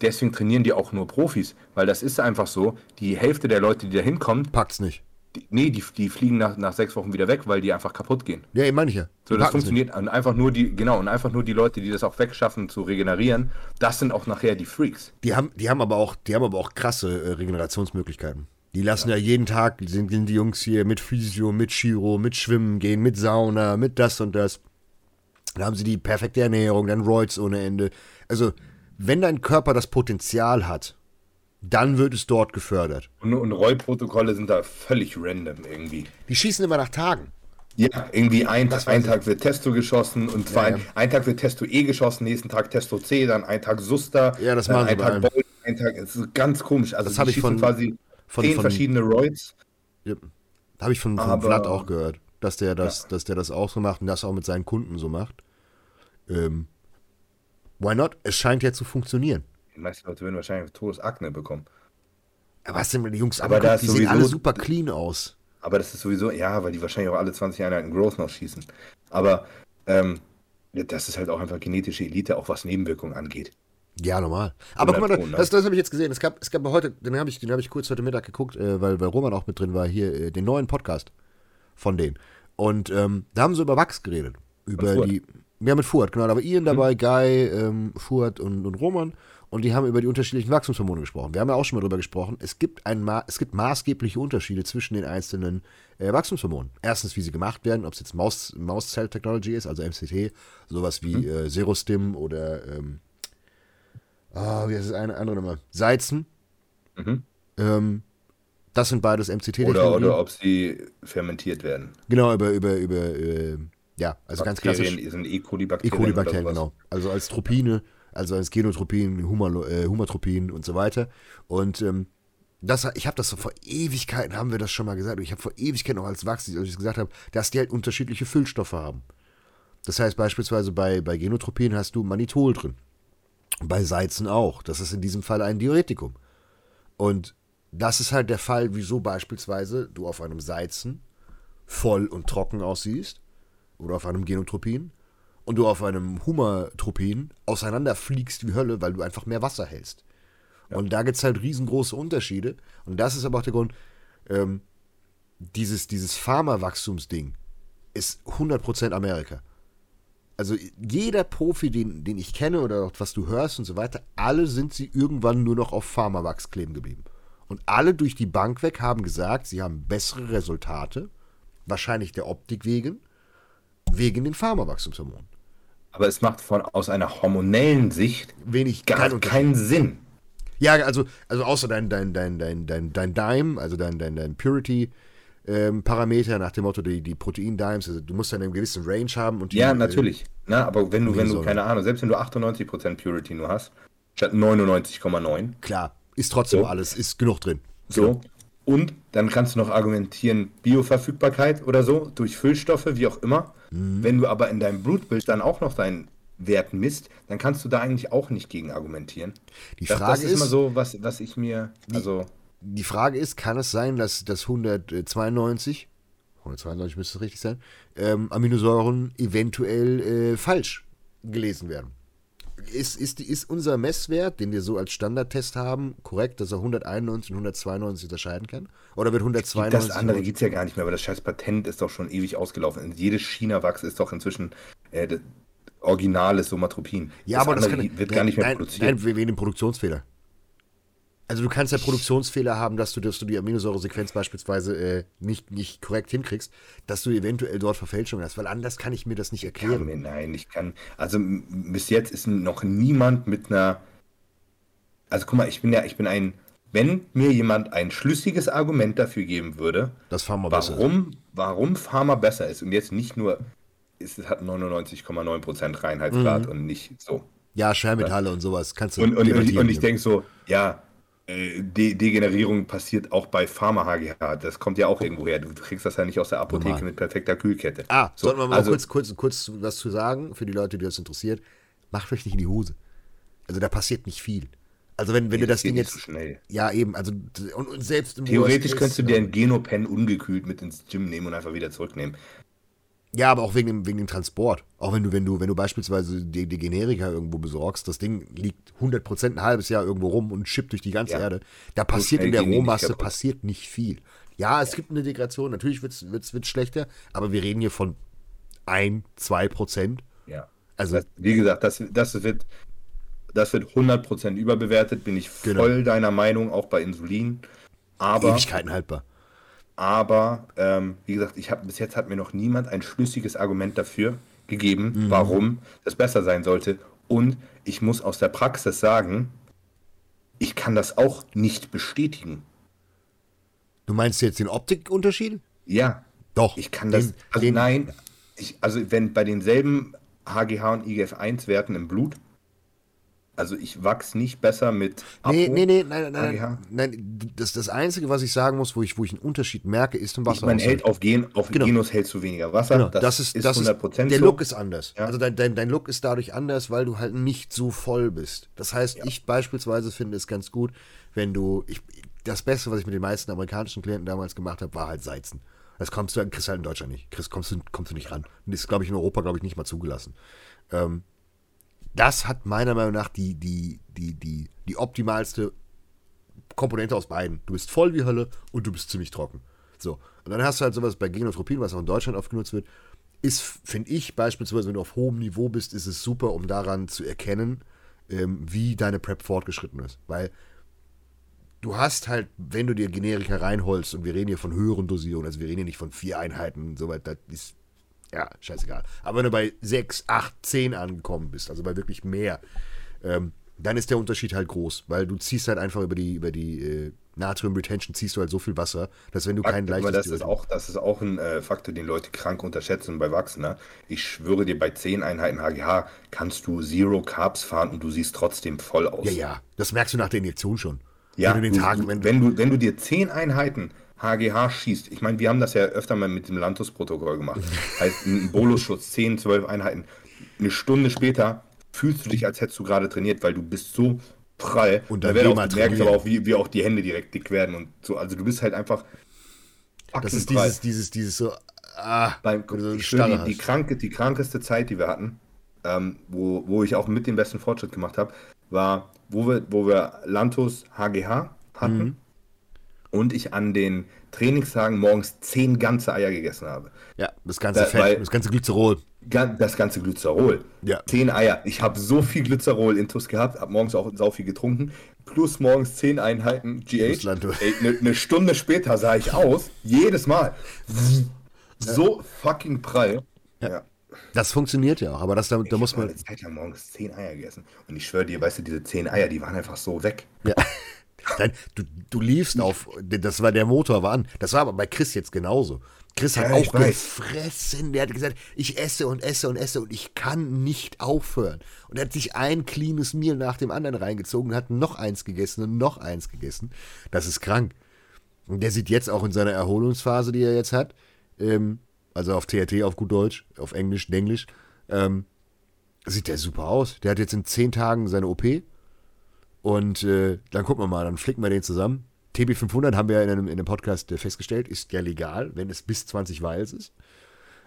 deswegen trainieren die auch nur Profis, weil das ist einfach so, die Hälfte der Leute, die da hinkommen, Packt's nicht. Die, nee, die, die fliegen nach, nach sechs Wochen wieder weg, weil die einfach kaputt gehen. Ja, meine ich ja. So, das funktioniert und einfach nur die, genau, und einfach nur die Leute, die das auch wegschaffen zu regenerieren, das sind auch nachher die Freaks. Die haben, die haben aber auch, die haben aber auch krasse äh, Regenerationsmöglichkeiten. Die lassen ja. jeden Tag, sind, sind die Jungs hier mit Physio, mit Chiro, mit Schwimmen gehen, mit Sauna, mit das und das. Dann haben sie die perfekte Ernährung, dann Roids ohne Ende. Also, wenn dein Körper das Potenzial hat, dann wird es dort gefördert. Und, und Rollprotokolle sind da völlig random irgendwie. Die schießen immer nach Tagen. Ja, irgendwie ein, ein Tag wird Testo geschossen und zwar Ja, ein, ja. ein Tag wird Testo E geschossen, nächsten Tag Testo C, dann ein Tag Suster, Ja, das dann machen sie ein Tag. Bolt, ein Tag, es ist ganz komisch. Also Das die hab ich von- quasi von- zehn von- verschiedene Roids. Ja. Habe ich von, von Aber- Vlad auch gehört, dass der, das, dass der das auch so macht und das auch mit seinen Kunden so macht. Ähm, why not? Es scheint ja zu funktionieren. Die meisten Leute würden wahrscheinlich Todesakne bekommen. Aber was denn, wenn die Jungs Aber anguckt, da die sehen alle super clean aus. Aber das ist sowieso, ja, weil die wahrscheinlich auch alle 20 Einheiten Growth noch schießen. Aber ähm, das ist halt auch einfach genetische Elite, auch was Nebenwirkungen angeht. Ja, normal. Aber guck mal, 100 Pro, ne? das, das habe ich jetzt gesehen. Es gab, es gab heute, den habe ich, den hab ich kurz heute Mittag geguckt, äh, weil, weil Roman auch mit drin war, hier äh, den neuen Podcast von denen. Und ähm, da haben sie über Wachs geredet. Über die. Ja, mit Fuad, genau. Da war Ian dabei, Guy, ähm, Fuad und, und Roman. Und die haben über die unterschiedlichen Wachstumshormone gesprochen. Wir haben ja auch schon mal drüber gesprochen. Es gibt, ein Ma es gibt maßgebliche Unterschiede zwischen den einzelnen äh, Wachstumshormonen. Erstens, wie sie gemacht werden, ob es jetzt Maus, Mouse Cell Technology ist, also MCT, sowas wie äh, Serostim oder ähm, Ah, wie heißt das eine andere Nummer? Seizen. Mhm. Ähm, das sind beides mct Oder, oder ob sie fermentiert werden. Genau, über, über, über, äh, ja, also ganz klassisch. Bakterien sind E. E. coli-Bakterien. coli-Bakterien, oder sowas. genau. Also als Tropine, also als Genotropin, Humalo, äh, Humatropin und so weiter. Und ähm, das, ich habe das so vor Ewigkeiten, haben wir das schon mal gesagt. Ich habe vor Ewigkeiten auch als Wachs, als ich gesagt habe, dass die halt unterschiedliche Füllstoffe haben. Das heißt beispielsweise bei, bei Genotropin hast du Manitol drin. Bei Seizen auch. Das ist in diesem Fall ein Diuretikum. Und das ist halt der Fall, wieso beispielsweise du auf einem Seizen voll und trocken aussiehst oder auf einem Genotropin und du auf einem Humatropin auseinanderfliegst wie Hölle, weil du einfach mehr Wasser hältst. Und da gibt es halt riesengroße Unterschiede. Und das ist aber auch der Grund, ähm, dieses, dieses Pharma-Wachstumsding ist 100% Amerika. Also jeder Profi, den, den ich kenne oder was du hörst und so weiter, alle sind sie irgendwann nur noch auf Pharmawachs kleben geblieben. Und alle durch die Bank weg haben gesagt, sie haben bessere Resultate, wahrscheinlich der Optik wegen, wegen den Pharmawachstumshormonen. Aber es macht von, aus einer hormonellen Sicht Wenig, gar kein keinen Sinn. Ja, also, also außer dein, dein, dein, dein, dein, dein Dime, also dein, dein, dein Purity. Ähm, Parameter nach dem Motto, die, die Protein-Dimes, also du musst dann einen gewissen Range haben und die, Ja, äh, natürlich. Na, aber wenn du, wenn du, keine Ahnung, selbst wenn du 98% Purity nur hast, statt 99,9, klar, ist trotzdem So. alles, ist genug drin. so, Und dann kannst du noch argumentieren, Bioverfügbarkeit oder so, durch Füllstoffe, wie auch immer. Mhm. Wenn du aber in deinem Blutbild dann auch noch deinen Wert misst, dann kannst du da eigentlich auch nicht gegen argumentieren. Die Frage das, das ist, ist immer so, was, was ich mir, also. Die, die Frage ist, kann es sein, dass das 192, 192 müsste es richtig sein, ähm, Aminosäuren eventuell äh, falsch gelesen werden? Ist, ist, ist unser Messwert, den wir so als Standardtest haben, korrekt, dass er 191 und 192 unterscheiden kann? Oder wird 192. Das andere gibt es ja gar nicht mehr, aber das scheiß Patent ist doch schon ewig ausgelaufen. Jedes China-Wachs ist doch inzwischen äh, originales Somatropin. Ja, das aber das kann, wird gar nicht mehr nein, produziert. Nein, wegen dem Produktionsfehler. Also du kannst ja Produktionsfehler haben, dass du, dass du die Aminosäuresequenz beispielsweise äh, nicht, nicht korrekt hinkriegst, dass du eventuell dort Verfälschungen hast, weil anders kann ich mir das nicht erklären. Mir, nein, ich kann, also bis jetzt ist noch niemand mit einer, also guck mal, ich bin ja, ich bin ein, wenn mir jemand ein schlüssiges Argument dafür geben würde, dass Pharma warum, besser warum Pharma besser ist und jetzt nicht nur, es hat 99,9% Reinheitsgrad mhm. und nicht so. Ja, Schwermetalle und sowas kannst du Und, und, und, ich denke so, ja, De Degenerierung passiert auch bei Pharma-HGH. Das kommt ja auch irgendwo her. Du kriegst das ja nicht aus der Apotheke Normal. mit perfekter Kühlkette. Ah, so, sollten wir mal also, kurz, kurz, kurz was zu sagen, für die Leute, die das interessiert. Macht euch nicht in die Hose. Also da passiert nicht viel. Also wenn, wenn nee, du das Ding jetzt. So schnell. Ja, eben. Also und, und selbst Theoretisch könntest du dir ein Genopen ungekühlt mit ins Gym nehmen und einfach wieder zurücknehmen. Ja, aber auch wegen dem, wegen dem Transport. Auch wenn du, wenn du, wenn du beispielsweise die, die Generika irgendwo besorgst, das Ding liegt 100% ein halbes Jahr irgendwo rum und schippt durch die ganze ja. Erde. Da passiert in der Rohmasse passiert nicht viel. Ja, es gibt eine Degradation, natürlich wird es schlechter, aber wir reden hier von 1, 2 Prozent. Ja. Also, das, wie gesagt, das, das, wird, das wird 100% überbewertet, bin ich genau. voll genau. deiner Meinung, auch bei Insulin. Aber, Ewigkeiten haltbar. Aber ähm, wie gesagt, ich habe bis jetzt hat mir noch niemand ein schlüssiges Argument dafür gegeben, mhm. warum das besser sein sollte. Und ich muss aus der Praxis sagen, ich kann das auch nicht bestätigen. Du meinst jetzt den Optikunterschied? Ja. Doch. Ich kann das. Den, also den, nein, ich, also wenn bei denselben HGH und IGF-1-Werten im Blut also ich wachse nicht besser mit Apo, Nee, nee, nee, nein, nein, nein, nein, das, das Einzige, was ich sagen muss, wo ich, wo ich einen Unterschied merke, ist im Wasser. Man hält auf, Gen, auf genau. Genus hältst du weniger Wasser, genau. das, das, ist, ist das 100% Der so. Look ist anders. Ja. Also dein, dein, dein Look ist dadurch anders, weil du halt nicht so voll bist. Das heißt, ja. ich beispielsweise finde es ganz gut, wenn du, ich, das Beste, was ich mit den meisten amerikanischen Klienten damals gemacht habe, war halt Salzen. Das kommst du, kriegst halt in Deutschland nicht. Chris, kommst du, kommst du nicht ran. Das ist, glaube ich, in Europa, glaube ich, nicht mal zugelassen. Ähm, das hat meiner Meinung nach die, die, die, die, die optimalste Komponente aus beiden. Du bist voll wie Hölle und du bist ziemlich trocken. So. Und dann hast du halt sowas bei Genotropin, was auch in Deutschland oft genutzt wird. Ist, finde ich, beispielsweise, wenn du auf hohem Niveau bist, ist es super, um daran zu erkennen, ähm, wie deine Prep fortgeschritten ist. Weil du hast halt, wenn du dir Generika reinholst, und wir reden hier von höheren Dosierungen, also wir reden hier nicht von vier Einheiten, soweit, das ist ja, scheißegal. Aber wenn du bei 6, 8, 10 angekommen bist, also bei wirklich mehr, ähm, dann ist der Unterschied halt groß, weil du ziehst halt einfach über die, über die äh, Natrium Retention ziehst du halt so viel Wasser, dass wenn du kein leichtes... das ist auch, das ist auch ein äh, Faktor, den Leute krank unterschätzen bei Wachsen. Ne? Ich schwöre dir, bei 10 Einheiten HGH kannst du Zero Carbs fahren und du siehst trotzdem voll aus. Ja, ja, das merkst du nach der Injektion schon. Ja, wenn du, den Tag, wenn, wenn, du, wenn du dir 10 Einheiten HGH schießt. Ich meine, wir haben das ja öfter mal mit dem Lantus-Protokoll gemacht. Heißt, ein Bolus-Schutz, 10, 12 Einheiten. Eine Stunde später fühlst du dich, als hättest du gerade trainiert, weil du bist so prall. Und dann da auch, du merkst aber auch, wie, wie auch die Hände direkt dick werden und so. Also du bist halt einfach. Das ist prall. dieses, dieses, dieses so. Ah, Beim, so die, die, kranke, die krankeste Zeit, die wir hatten, ähm, wo, wo ich auch mit dem besten Fortschritt gemacht habe, war, wo wir, wo wir Lantus HGH hatten. Mhm und ich an den Trainingstagen morgens zehn ganze Eier gegessen habe. Ja, das ganze da, Fett, das ganze Glycerol. Das ganze Glycerol. Ja. Zehn Eier. Ich habe so viel Glycerol intus gehabt, habe morgens auch so viel getrunken. Plus morgens zehn Einheiten GH. Eine ne Stunde später sah ich aus, jedes Mal. So fucking prall. Ja. ja. Das funktioniert ja auch, aber das, da, da muss man. Ich habe Zeit lang morgens zehn Eier gegessen. Und ich schwöre dir, weißt du, diese zehn Eier, die waren einfach so weg. Ja. Nein, du, du liefst auf, das war der Motor war an. Das war aber bei Chris jetzt genauso. Chris hat ja, auch gefressen. Der hat gesagt, ich esse und esse und esse und ich kann nicht aufhören. Und er hat sich ein cleanes Meal nach dem anderen reingezogen, hat noch eins gegessen und noch eins gegessen. Das ist krank. Der sieht jetzt auch in seiner Erholungsphase, die er jetzt hat, ähm, also auf TRT, auf gut Deutsch, auf Englisch, Englisch, ähm, sieht der super aus. Der hat jetzt in zehn Tagen seine OP. Und äh, dann gucken wir mal, dann flicken wir den zusammen. TB500 haben wir in einem, in einem Podcast äh, festgestellt, ist ja legal, wenn es bis 20 Vials ist.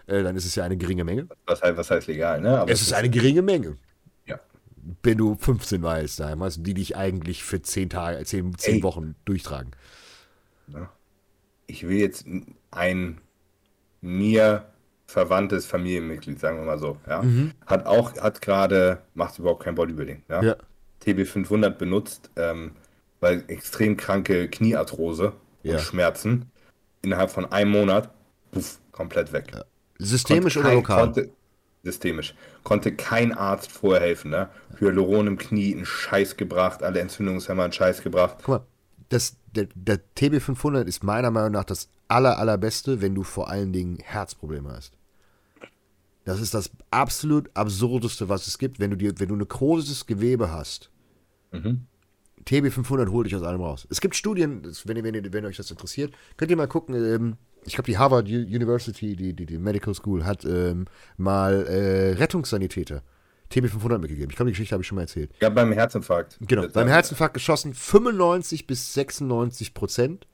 Äh, dann ist es ja eine geringe Menge. Was heißt, was heißt legal, ne? Aber es ist eine geringe Menge. Ja. Wenn du 15 Vials da hast, die dich eigentlich für 10 Tage, 10, 10 Wochen durchtragen. Ich will jetzt ein mir verwandtes Familienmitglied, sagen wir mal so, ja, mhm. hat auch, hat gerade, macht überhaupt kein Bodybuilding, ja. ja. TB500 benutzt, ähm, weil extrem kranke Kniearthrose ja. und Schmerzen innerhalb von einem Monat, puff, komplett weg. Systemisch kein, oder lokal? Konnte, systemisch. Konnte kein Arzt vorher helfen, ne? Hyaluron im Knie, einen Scheiß gebracht, alle Entzündungshemmer einen Scheiß gebracht. Guck mal, das, der, der TB500 ist meiner Meinung nach das aller, allerbeste, wenn du vor allen Dingen Herzprobleme hast. Das ist das absolut absurdeste, was es gibt, wenn du dir, wenn du ein großes Gewebe hast. Mhm. TB500 holt dich aus allem raus. Es gibt Studien, wenn, ihr, wenn, ihr, wenn euch das interessiert, könnt ihr mal gucken. Ähm, ich glaube, die Harvard University, die, die, die Medical School, hat ähm, mal äh, Rettungssanitäter TB500 mitgegeben. Ich glaube, die Geschichte habe ich schon mal erzählt. Ja, beim Herzinfarkt. Genau, beim Herzinfarkt geschossen. 95 bis 96 Prozent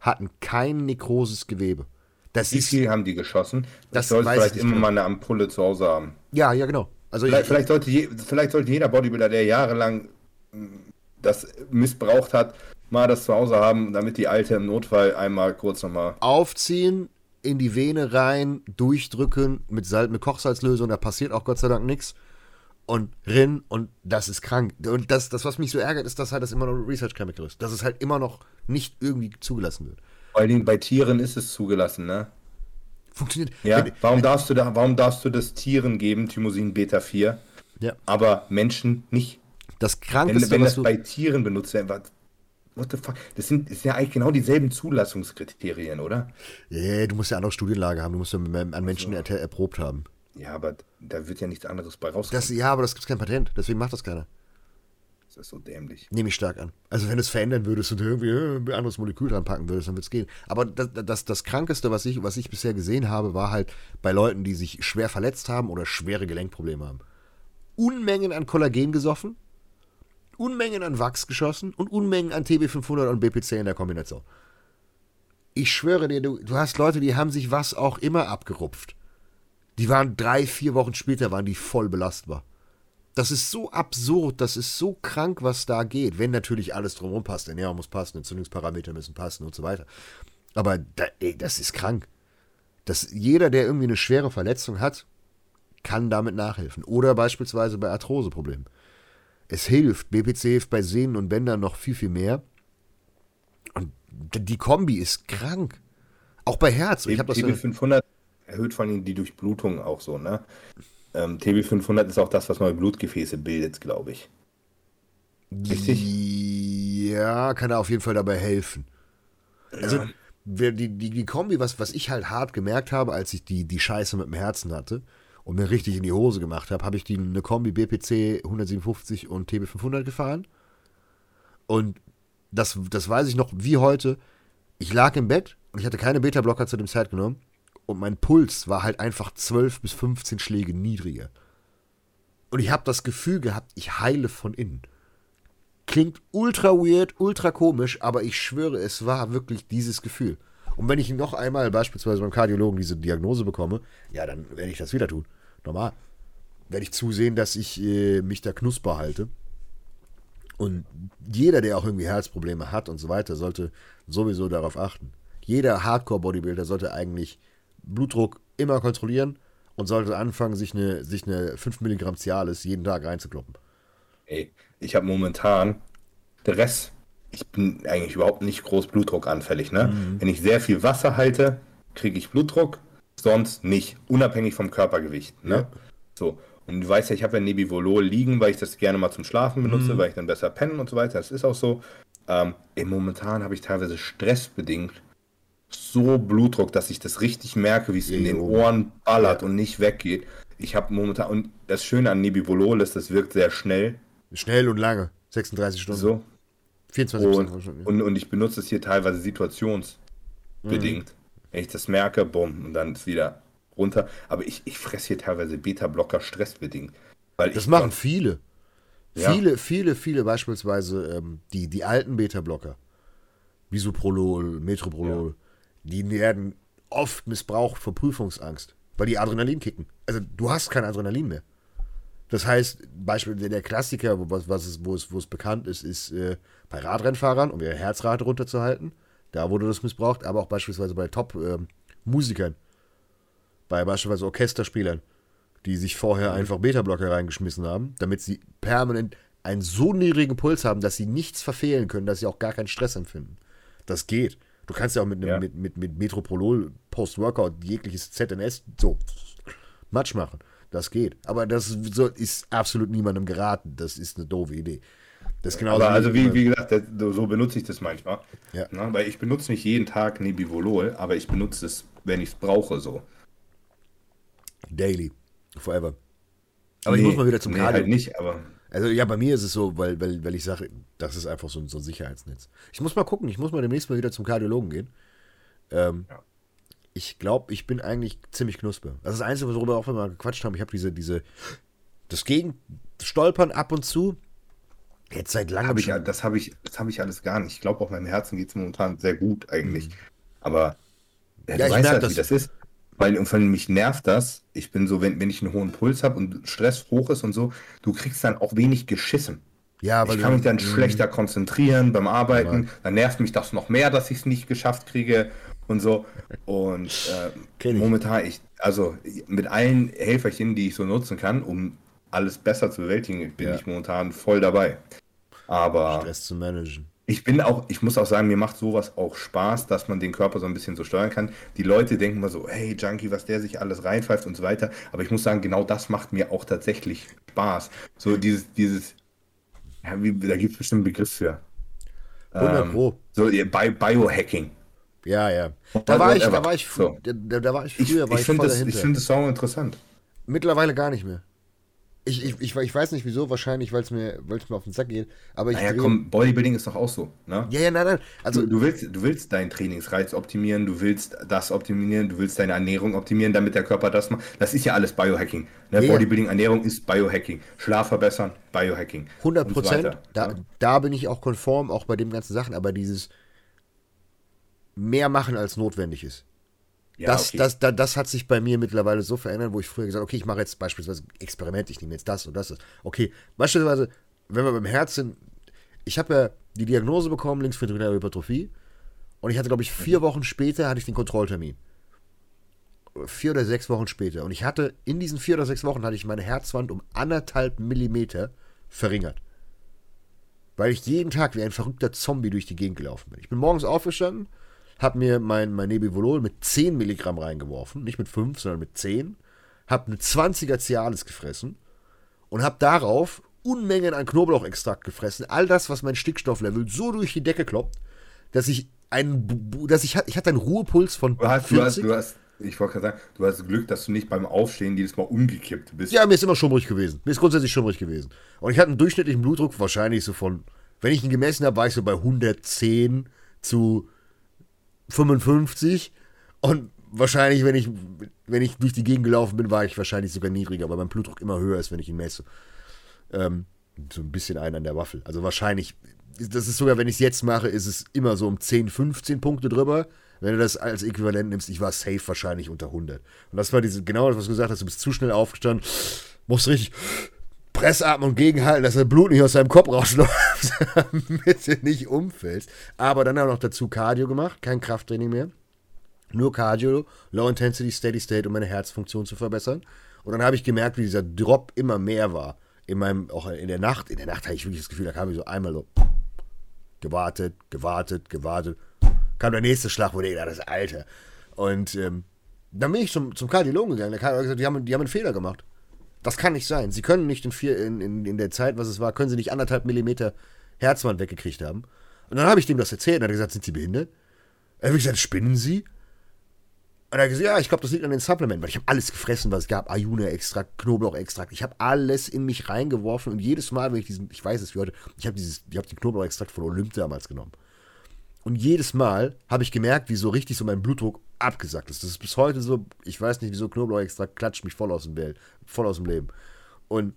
hatten kein nekroses Gewebe. Das Wie ist, viel haben die geschossen? Das sollte vielleicht immer genau. mal eine Ampulle zu Hause haben. Ja, ja, genau. Also vielleicht, ich, vielleicht, sollte je, vielleicht sollte jeder Bodybuilder, der jahrelang das missbraucht hat, mal das zu Hause haben, damit die Alte im Notfall einmal kurz nochmal. Aufziehen, in die Vene rein, durchdrücken mit, Salz, mit Kochsalzlösung, da passiert auch Gott sei Dank nichts. Und rin und das ist krank. Und das, das, was mich so ärgert, ist, dass halt das immer noch Research Chemical ist. Dass es halt immer noch nicht irgendwie zugelassen wird. Vor allen Dingen bei Tieren ist es zugelassen, ne? Funktioniert. Ja, warum darfst du da, warum darfst du das Tieren geben, Thymosin Beta 4, ja. aber Menschen nicht? Das Krankeste, wenn, wenn das bei Tieren benutzt wird, what the fuck? Das sind, das sind ja eigentlich genau dieselben Zulassungskriterien, oder? Yeah, du musst ja andere Studienlage haben, du musst ja an Menschen also. erprobt haben. Ja, aber da wird ja nichts anderes bei rauskommen. Das, ja, aber das gibt kein Patent, deswegen macht das keiner. Das ist so dämlich. Nehme ich stark an. Also wenn du es verändern würdest und irgendwie äh, ein anderes Molekül dran packen würdest, dann wird es gehen. Aber das, das, das Krankeste, was ich, was ich bisher gesehen habe, war halt bei Leuten, die sich schwer verletzt haben oder schwere Gelenkprobleme haben. Unmengen an Kollagen gesoffen, Unmengen an Wachs geschossen und Unmengen an TB500 und BPC in der Kombination. Ich schwöre dir, du, du hast Leute, die haben sich was auch immer abgerupft. Die waren drei, vier Wochen später, waren die voll belastbar. Das ist so absurd, das ist so krank, was da geht. Wenn natürlich alles drumherum passt, Ernährung muss passen, Entzündungsparameter müssen passen und so weiter. Aber da, ey, das ist krank. Das, jeder, der irgendwie eine schwere Verletzung hat, kann damit nachhelfen. Oder beispielsweise bei Arthroseproblemen. Es hilft. BPC hilft bei Sehnen und Bändern noch viel, viel mehr. Und die Kombi ist krank. Auch bei Herz. Ich TB 500 erhöht vor allem die Durchblutung auch so, ne? Ähm, TB500 ist auch das, was neue Blutgefäße bildet, glaube ich. Richtig? Ja, kann er auf jeden Fall dabei helfen. Also, ja. die, die, die Kombi, was, was ich halt hart gemerkt habe, als ich die, die Scheiße mit dem Herzen hatte und mir richtig in die Hose gemacht habe, habe ich die eine Kombi BPC 157 und TB500 gefahren. Und das, das weiß ich noch wie heute. Ich lag im Bett und ich hatte keine Beta-Blocker zu dem Zeit genommen und mein Puls war halt einfach 12 bis 15 Schläge niedriger. Und ich habe das Gefühl gehabt, ich heile von innen. Klingt ultra weird, ultra komisch, aber ich schwöre, es war wirklich dieses Gefühl. Und wenn ich noch einmal beispielsweise beim Kardiologen diese Diagnose bekomme, ja, dann werde ich das wieder tun. Normal. Werde ich zusehen, dass ich äh, mich da knusper halte. Und jeder, der auch irgendwie Herzprobleme hat und so weiter, sollte sowieso darauf achten. Jeder Hardcore-Bodybuilder sollte eigentlich Blutdruck immer kontrollieren und sollte anfangen, sich eine, sich eine 5 Milligramm Cialis jeden Tag reinzukloppen. Ey, ich habe momentan der Rest, ich bin eigentlich überhaupt nicht groß blutdruckanfällig. Ne? Mhm. Wenn ich sehr viel Wasser halte, kriege ich Blutdruck, sonst nicht, unabhängig vom Körpergewicht. Ne? Ja. So. Und du weißt ja, ich habe ja Nebivolol liegen, weil ich das gerne mal zum Schlafen benutze, mhm. weil ich dann besser pennen und so weiter. Das ist auch so. Ähm, momentan habe ich teilweise stressbedingt so Blutdruck, dass ich das richtig merke, wie es in den Ohren ballert ja. und nicht weggeht. Ich habe momentan, und das Schöne an Nebivolol ist, das wirkt sehr schnell. Schnell und lange, 36 Stunden. So. 24 und, und, und, ich benutze es hier teilweise situationsbedingt. Mhm. Wenn ich das merke, bumm, und dann ist wieder runter. Aber ich, ich fresse hier teilweise Beta-Blocker stressbedingt. Weil das machen viele. Ja. Viele, viele, viele beispielsweise ähm, die, die alten Beta-Blocker, Bisoprolol, Metroprolol, ja. die werden oft missbraucht vor Prüfungsangst, weil die Adrenalin kicken. Also du hast kein Adrenalin mehr. Das heißt, Beispiel der Klassiker, was, was es, wo, es, wo es bekannt ist, ist äh, bei Radrennfahrern, um ihre Herzrate runterzuhalten. Da wurde das missbraucht, aber auch beispielsweise bei Top-Musikern. Ähm, bei beispielsweise Orchesterspielern, die sich vorher mhm. einfach Beta-Blocker reingeschmissen haben, damit sie permanent einen so niedrigen Puls haben, dass sie nichts verfehlen können, dass sie auch gar keinen Stress empfinden. Das geht. Du kannst ja auch mit, einem, ja. mit, mit, mit Metroprolol Post-Workout jegliches ZNS so Matsch machen. Das geht. Aber das ist absolut niemandem geraten. Das ist eine doofe Idee. Das genau Aber also wie, wie gesagt, so benutze ich das manchmal. Ja. Na, weil ich benutze nicht jeden Tag Nebivolol, aber ich benutze es, wenn ich es brauche, so. Daily. Forever. Aber nee, ich muss mal wieder zum nee, Cardio. Halt nicht, aber. Also ja, bei mir ist es so, weil, weil, weil ich sage, das ist einfach so, so ein Sicherheitsnetz. Ich muss mal gucken, ich muss mal demnächst mal wieder zum Kardiologen gehen. Ähm, ja ich glaube, ich bin eigentlich ziemlich knusper. Das ist das Einzige, worüber auch wir mal gequatscht haben. Ich habe diese, diese, das Gegenstolpern ab und zu. Jetzt seit langem. Hab ich, das habe ich, hab ich alles gar nicht. Ich glaube, auch meinem Herzen geht es momentan sehr gut eigentlich. Mhm. Aber ja, ja, du weißt halt, das. wie das ist. Weil von mich nervt das. Ich bin so, wenn, wenn ich einen hohen Puls habe und Stress hoch ist und so, du kriegst dann auch wenig geschissen. Ja, ich kann mich dann schlechter konzentrieren beim Arbeiten. Ja. Dann nervt mich das noch mehr, dass ich es nicht geschafft kriege und so. Und äh, momentan, ich, also mit allen Helferchen, die ich so nutzen kann, um alles besser zu bewältigen, bin ja. ich momentan voll dabei. Aber Stress zu managen. Ich bin auch, ich muss auch sagen, mir macht sowas auch Spaß, dass man den Körper so ein bisschen so steuern kann. Die Leute denken mal so, hey Junkie, was der sich alles reinpfeift und so weiter. Aber ich muss sagen, genau das macht mir auch tatsächlich Spaß. So dieses, dieses, ja, wie, da gibt es bestimmt einen Begriff für. 100 ähm, Pro. So Biohacking. Ja, ja. Da war ich, da war ich, so. da, da, war ich früher, ich, war ich, ich voll das, dahinter. Ich finde das Song interessant. Mittlerweile gar nicht mehr. Ich, ich, ich, ich weiß nicht wieso, wahrscheinlich, weil es mir, mir auf den Sack geht. Aber ich naja, komm, Bodybuilding ist doch auch so, ne? Ja, ja, nein, nein. Also, du, du, willst, du willst deinen Trainingsreiz optimieren, du willst das optimieren, du willst deine Ernährung optimieren, damit der Körper das macht. Das ist ja alles Biohacking. Ne? Ja, Bodybuilding, Ernährung ist Biohacking. Schlaf verbessern, Biohacking. 100 Prozent. So da, ja. da bin ich auch konform, auch bei den ganzen Sachen. Aber dieses, mehr machen, als notwendig ist. Ja, das, okay. das, das, das hat sich bei mir mittlerweile so verändert, wo ich früher gesagt habe, okay, ich mache jetzt beispielsweise Experiment, ich nehme jetzt das und das. Okay, beispielsweise, wenn wir beim Herz sind, ich habe ja die Diagnose bekommen, linksventrikuläre Hypertrophie, und ich hatte, glaube ich, vier mhm. Wochen später hatte ich den Kontrolltermin. Vier oder sechs Wochen später. Und ich hatte, in diesen vier oder sechs Wochen hatte ich meine Herzwand um anderthalb Millimeter verringert. Weil ich jeden Tag wie ein verrückter Zombie durch die Gegend gelaufen bin. Ich bin morgens aufgestanden, habe mir mein, mein Nebivolol mit 10 Milligramm reingeworfen, nicht mit 5, sondern mit 10, habe eine 20er Cialis gefressen und habe darauf Unmengen an Knoblauchextrakt gefressen. All das, was mein Stickstofflevel so durch die Decke kloppt, dass ich einen, dass ich, ich hatte einen Ruhepuls von du hast, 40. Du hast, du hast, ich wollte gerade sagen, du hast Glück, dass du nicht beim Aufstehen jedes Mal umgekippt bist. Ja, mir ist immer schummrig gewesen. Mir ist grundsätzlich schummrig gewesen. Und ich hatte einen durchschnittlichen Blutdruck wahrscheinlich so von, wenn ich ihn gemessen habe, war ich so bei 110 zu 55 und wahrscheinlich, wenn ich, wenn ich durch die Gegend gelaufen bin, war ich wahrscheinlich sogar niedriger, weil mein Blutdruck immer höher ist, wenn ich ihn messe. Ähm, so ein bisschen ein an der Waffel. Also wahrscheinlich, das ist sogar, wenn ich es jetzt mache, ist es immer so um 10, 15 Punkte drüber. Wenn du das als Äquivalent nimmst, ich war safe wahrscheinlich unter 100. Und das war diese, genau das, was du gesagt hast, du bist zu schnell aufgestanden, musst richtig Pressatmen und gegenhalten, dass das Blut nicht aus deinem Kopf rausläuft, damit du nicht umfällst. Aber dann haben wir noch dazu Cardio gemacht, kein Krafttraining mehr. Nur Cardio, Low Intensity, Steady State, um meine Herzfunktion zu verbessern. Und dann habe ich gemerkt, wie dieser Drop immer mehr war. In meinem, auch in der Nacht. In der Nacht hatte ich wirklich das Gefühl, da kam ich so einmal so gewartet, gewartet, gewartet. Kam der nächste Schlag, wo ich dachte, das Alter. Und ähm, dann bin ich zum, zum Kardiologen gegangen. Der hat gesagt, die haben, die haben einen Fehler gemacht. Das kann nicht sein. Sie können nicht in, vier, in, in, in der Zeit, was es war, können sie nicht anderthalb Millimeter Herzwand weggekriegt haben. Und dann habe ich dem das erzählt und er hat gesagt, sind Sie behindert? Er hat gesagt, spinnen Sie? Und er hat gesagt, ja, ich glaube, das liegt an den Supplementen, weil ich habe alles gefressen, was es gab. Ayuna-Extrakt, Knoblauch-Extrakt. Ich habe alles in mich reingeworfen und jedes Mal, wenn ich diesen, ich weiß es wie heute, ich habe dieses, ich habe den Knoblauch-Extrakt von Olymp damals genommen. Und jedes Mal habe ich gemerkt, wie so richtig so mein Blutdruck abgesackt ist. Das ist bis heute so, ich weiß nicht, wieso Knoblauch-Extrakt klatscht mich voll aus dem Welt, voll aus dem Leben. Und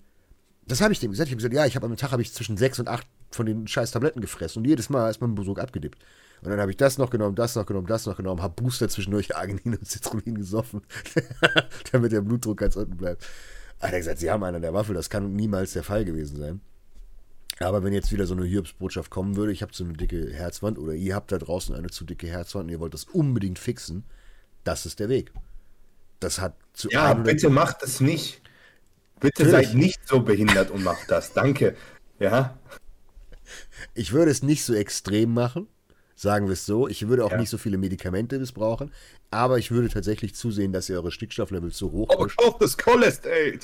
das habe ich dem gesagt. Ich habe gesagt, ja, ich habe am Tag habe ich zwischen sechs und acht von den scheiß Tabletten gefressen und jedes Mal ist mein Blutdruck abgedippt. Und dann habe ich das noch genommen, das noch genommen, das noch genommen, habe Booster zwischendurch Arginin und Citrullin gesoffen, damit der Blutdruck ganz unten bleibt. Er hat gesagt, sie haben einen an der Waffel, das kann niemals der Fall gewesen sein. Aber wenn jetzt wieder so eine Hiobsbotschaft kommen würde, ich habe zu eine dicke Herzwand oder ihr habt da draußen eine zu dicke Herzwand und ihr wollt das unbedingt fixen, das ist der Weg. Das hat zu Ja, bitte macht es nicht. Bitte Natürlich. seid nicht so behindert und macht das. Danke. Ja. Ich würde es nicht so extrem machen, sagen wir es so. Ich würde auch ja. nicht so viele Medikamente missbrauchen, aber ich würde tatsächlich zusehen, dass ihr eure Stickstofflevels so hoch Aber auch das Cholesterol.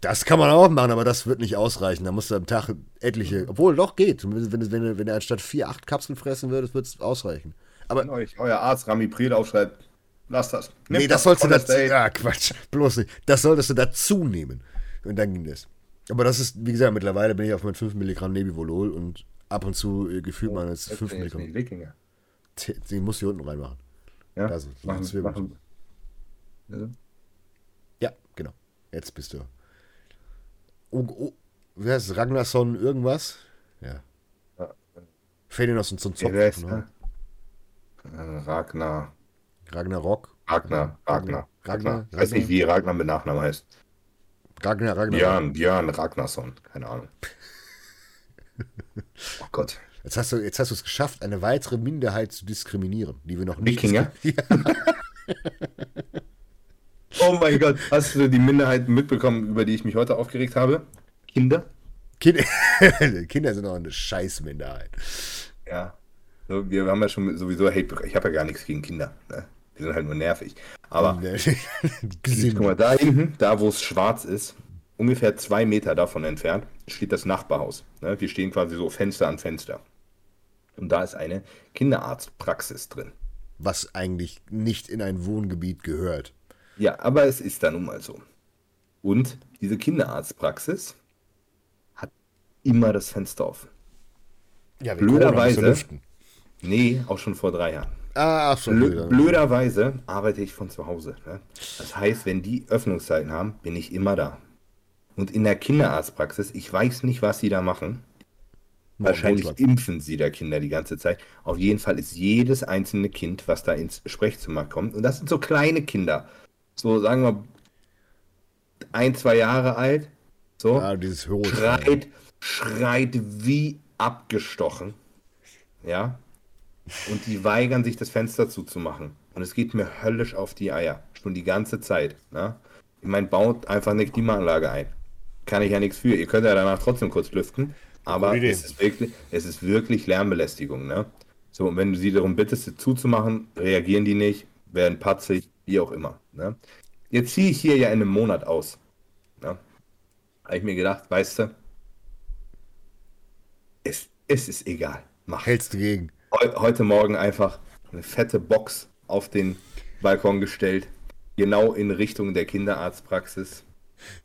Das kann man auch machen, aber das wird nicht ausreichen. Da musst du am Tag etliche, obwohl doch geht. Wenn, wenn, wenn, wenn er anstatt vier, acht Kapseln fressen würde, wird es ausreichen. Aber wenn euch euer Arzt Ramipril aufschreibt, lasst das. Nehmt nee, das, das sollst du dazu. Ja, Quatsch. Bloß nicht. Das solltest du dazu nehmen. Und dann ging das. Aber das ist, wie gesagt, mittlerweile bin ich auf mein 5 Milligramm Nebivolol und ab und zu äh, gefühlt oh, man jetzt 5 Milligramm. Wikinger. Den muss hier unten reinmachen. Ja, also, machen, machen. Also? Ja, genau. Jetzt bist du. Oh, oh, wer ist Ragnarsson irgendwas? Ja. ja. Fällt dir noch so ein Zopf ne? Ragnar. Ragnarok? Ragnar, Ragnar. Ragnar. Ich weiß nicht, wie Ragnar mit Nachnamen heißt. Ragnar, Ragnar. Björn, Björn Ragnarsson, keine Ahnung. oh Gott. Jetzt hast du jetzt hast du es geschafft, eine weitere Minderheit zu diskriminieren, die wir noch nicht. Wikinger? oh mein Gott, hast du die Minderheit mitbekommen, über die ich mich heute aufgeregt habe? Kinder? Kinder, Kinder sind auch eine Scheißminderheit. Ja. So, wir haben ja schon sowieso Hate. Ich habe ja gar nichts gegen Kinder. Ne? Die sind halt nur nervig. Aber guck mal, da hinten, da wo es schwarz ist, ungefähr zwei Meter davon entfernt, steht das Nachbarhaus. Ne? Wir stehen quasi so Fenster an Fenster. Und da ist eine Kinderarztpraxis drin. Was eigentlich nicht in ein Wohngebiet gehört. Ja, aber es ist da nun mal so. Und diese Kinderarztpraxis hat immer das Fenster offen. Ja, Blöderweise. Nee, auch schon vor drei Jahren. Ah, ach. Blö blöderweise arbeite ich von zu Hause. Ne? Das heißt, wenn die Öffnungszeiten haben, bin ich immer da. Und in der Kinderarztpraxis, ich weiß nicht, was sie da machen. Wahrscheinlich impfen sie da Kinder die ganze Zeit. Auf jeden Fall ist jedes einzelne Kind, was da ins Sprechzimmer kommt, und das sind so kleine Kinder, so sagen wir ein, zwei Jahre alt, so, ja, dieses schreit, schreit wie abgestochen. Ja, und die weigern sich, das Fenster zuzumachen. Und es geht mir höllisch auf die Eier. Schon die ganze Zeit. Ne? Ich meine, baut einfach eine Klimaanlage ein. Kann ich ja nichts für. Ihr könnt ja danach trotzdem kurz lüften. Aber es ist, wirklich, es ist wirklich Lärmbelästigung. Ne? So, und wenn du sie darum bittest, sie zuzumachen, reagieren die nicht, werden patzig, wie auch immer. Ne? Jetzt ziehe ich hier ja in einem Monat aus. Ne? Habe ich mir gedacht, weißt du, es, es ist egal. Mach. Hältst du gegen? Heute Morgen einfach eine fette Box auf den Balkon gestellt, genau in Richtung der Kinderarztpraxis.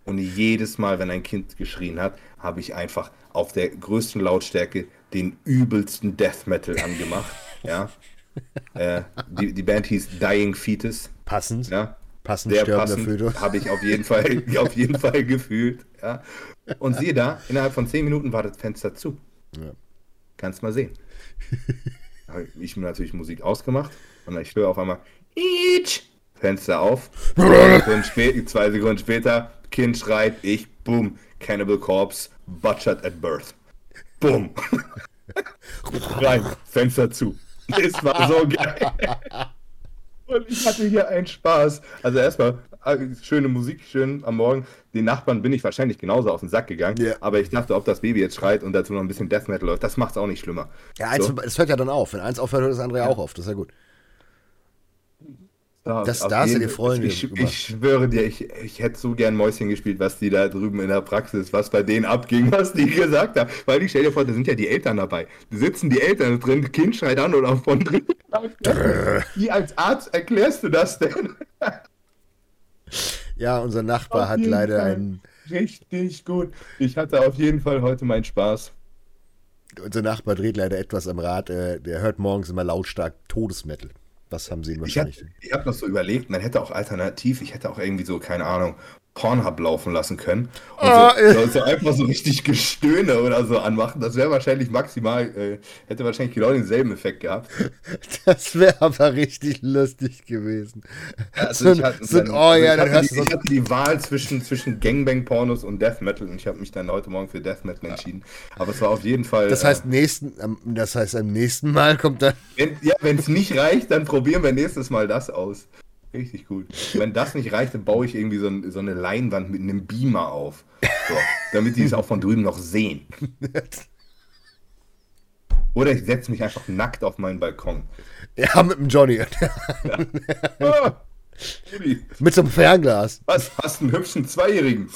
Und jedes Mal, wenn ein Kind geschrien hat, habe ich einfach auf der größten Lautstärke den übelsten Death Metal angemacht. ja. Äh, die, die Band hieß Dying Fetus. Passend. Ja. Passend Sehr passend habe ich auf jeden Fall, auf jeden Fall gefühlt. Ja. Und siehe da, innerhalb von zehn Minuten war das Fenster zu. Ja. Kannst mal sehen. Ich mir natürlich Musik ausgemacht und ich höre auf einmal Each! Fenster auf. Zwei Sekunden, zwei Sekunden später, Kind schreit, ich, boom, Cannibal Corpse, butchered at birth. Boom. Rein, Fenster zu. Es war so geil. Und ich hatte hier einen Spaß. Also erstmal äh, schöne Musik, schön am Morgen. Den Nachbarn bin ich wahrscheinlich genauso auf den Sack gegangen. Yeah. Aber ich dachte, ob das Baby jetzt schreit und dazu noch ein bisschen Death Metal läuft, das macht es auch nicht schlimmer. Ja, eins, so. es hört ja dann auf. Wenn eins aufhört, hört das andere ja auch auf. Das ist ja gut. Das, das da hast du dir freuen. Ich, ich, ich, schwöre dir, ich, ich hätte so gern Mäuschen gespielt, was die da drüben in der Praxis, was bei denen abging, was die gesagt haben. Weil ich stell dir vor, da sind ja die Eltern dabei. Da sitzen die Eltern drin, Kind schreit an oder von drin. Wie als Arzt erklärst du das denn? Ja, unser Nachbar auf hat leider Fall. einen. Richtig gut. Ich hatte auf jeden Fall heute meinen Spaß. Unser Nachbar dreht leider etwas am Rad. Äh, der hört morgens immer lautstark Todesmetal. Was haben Sie wahrscheinlich? Ich habe hab noch so überlegt, man hätte auch alternativ, ich hätte auch irgendwie so, keine Ahnung, Pornhub laufen lassen können. Und oh, so, so, einfach so richtig Gestöhne oder so anmachen. Das wäre wahrscheinlich maximal, äh, hätte wahrscheinlich genau denselben Effekt gehabt. Das wäre aber richtig lustig gewesen. Ja, also so, hatte, so dann, oh ja, dann hörst du. Ich hatte die Wahl zwischen, zwischen Gangbang-Pornos und Death Metal und ich habe mich dann heute Morgen für Death Metal entschieden. Aber es war auf jeden Fall. Das heißt, äh, nächsten, das heißt, am nächsten Mal kommt dann. Wenn, ja, wenn es nicht reicht, dann probieren wir nächstes Mal das aus. Richtig gut. Wenn das nicht reicht, dann baue ich irgendwie so, ein, so eine Leinwand mit einem Beamer auf. So, damit die es auch von drüben noch sehen. Oder ich setze mich einfach nackt auf meinen Balkon. Ja, mit dem Johnny. Ja. mit so einem Fernglas. Was? Hast du einen hübschen Zweijährigen?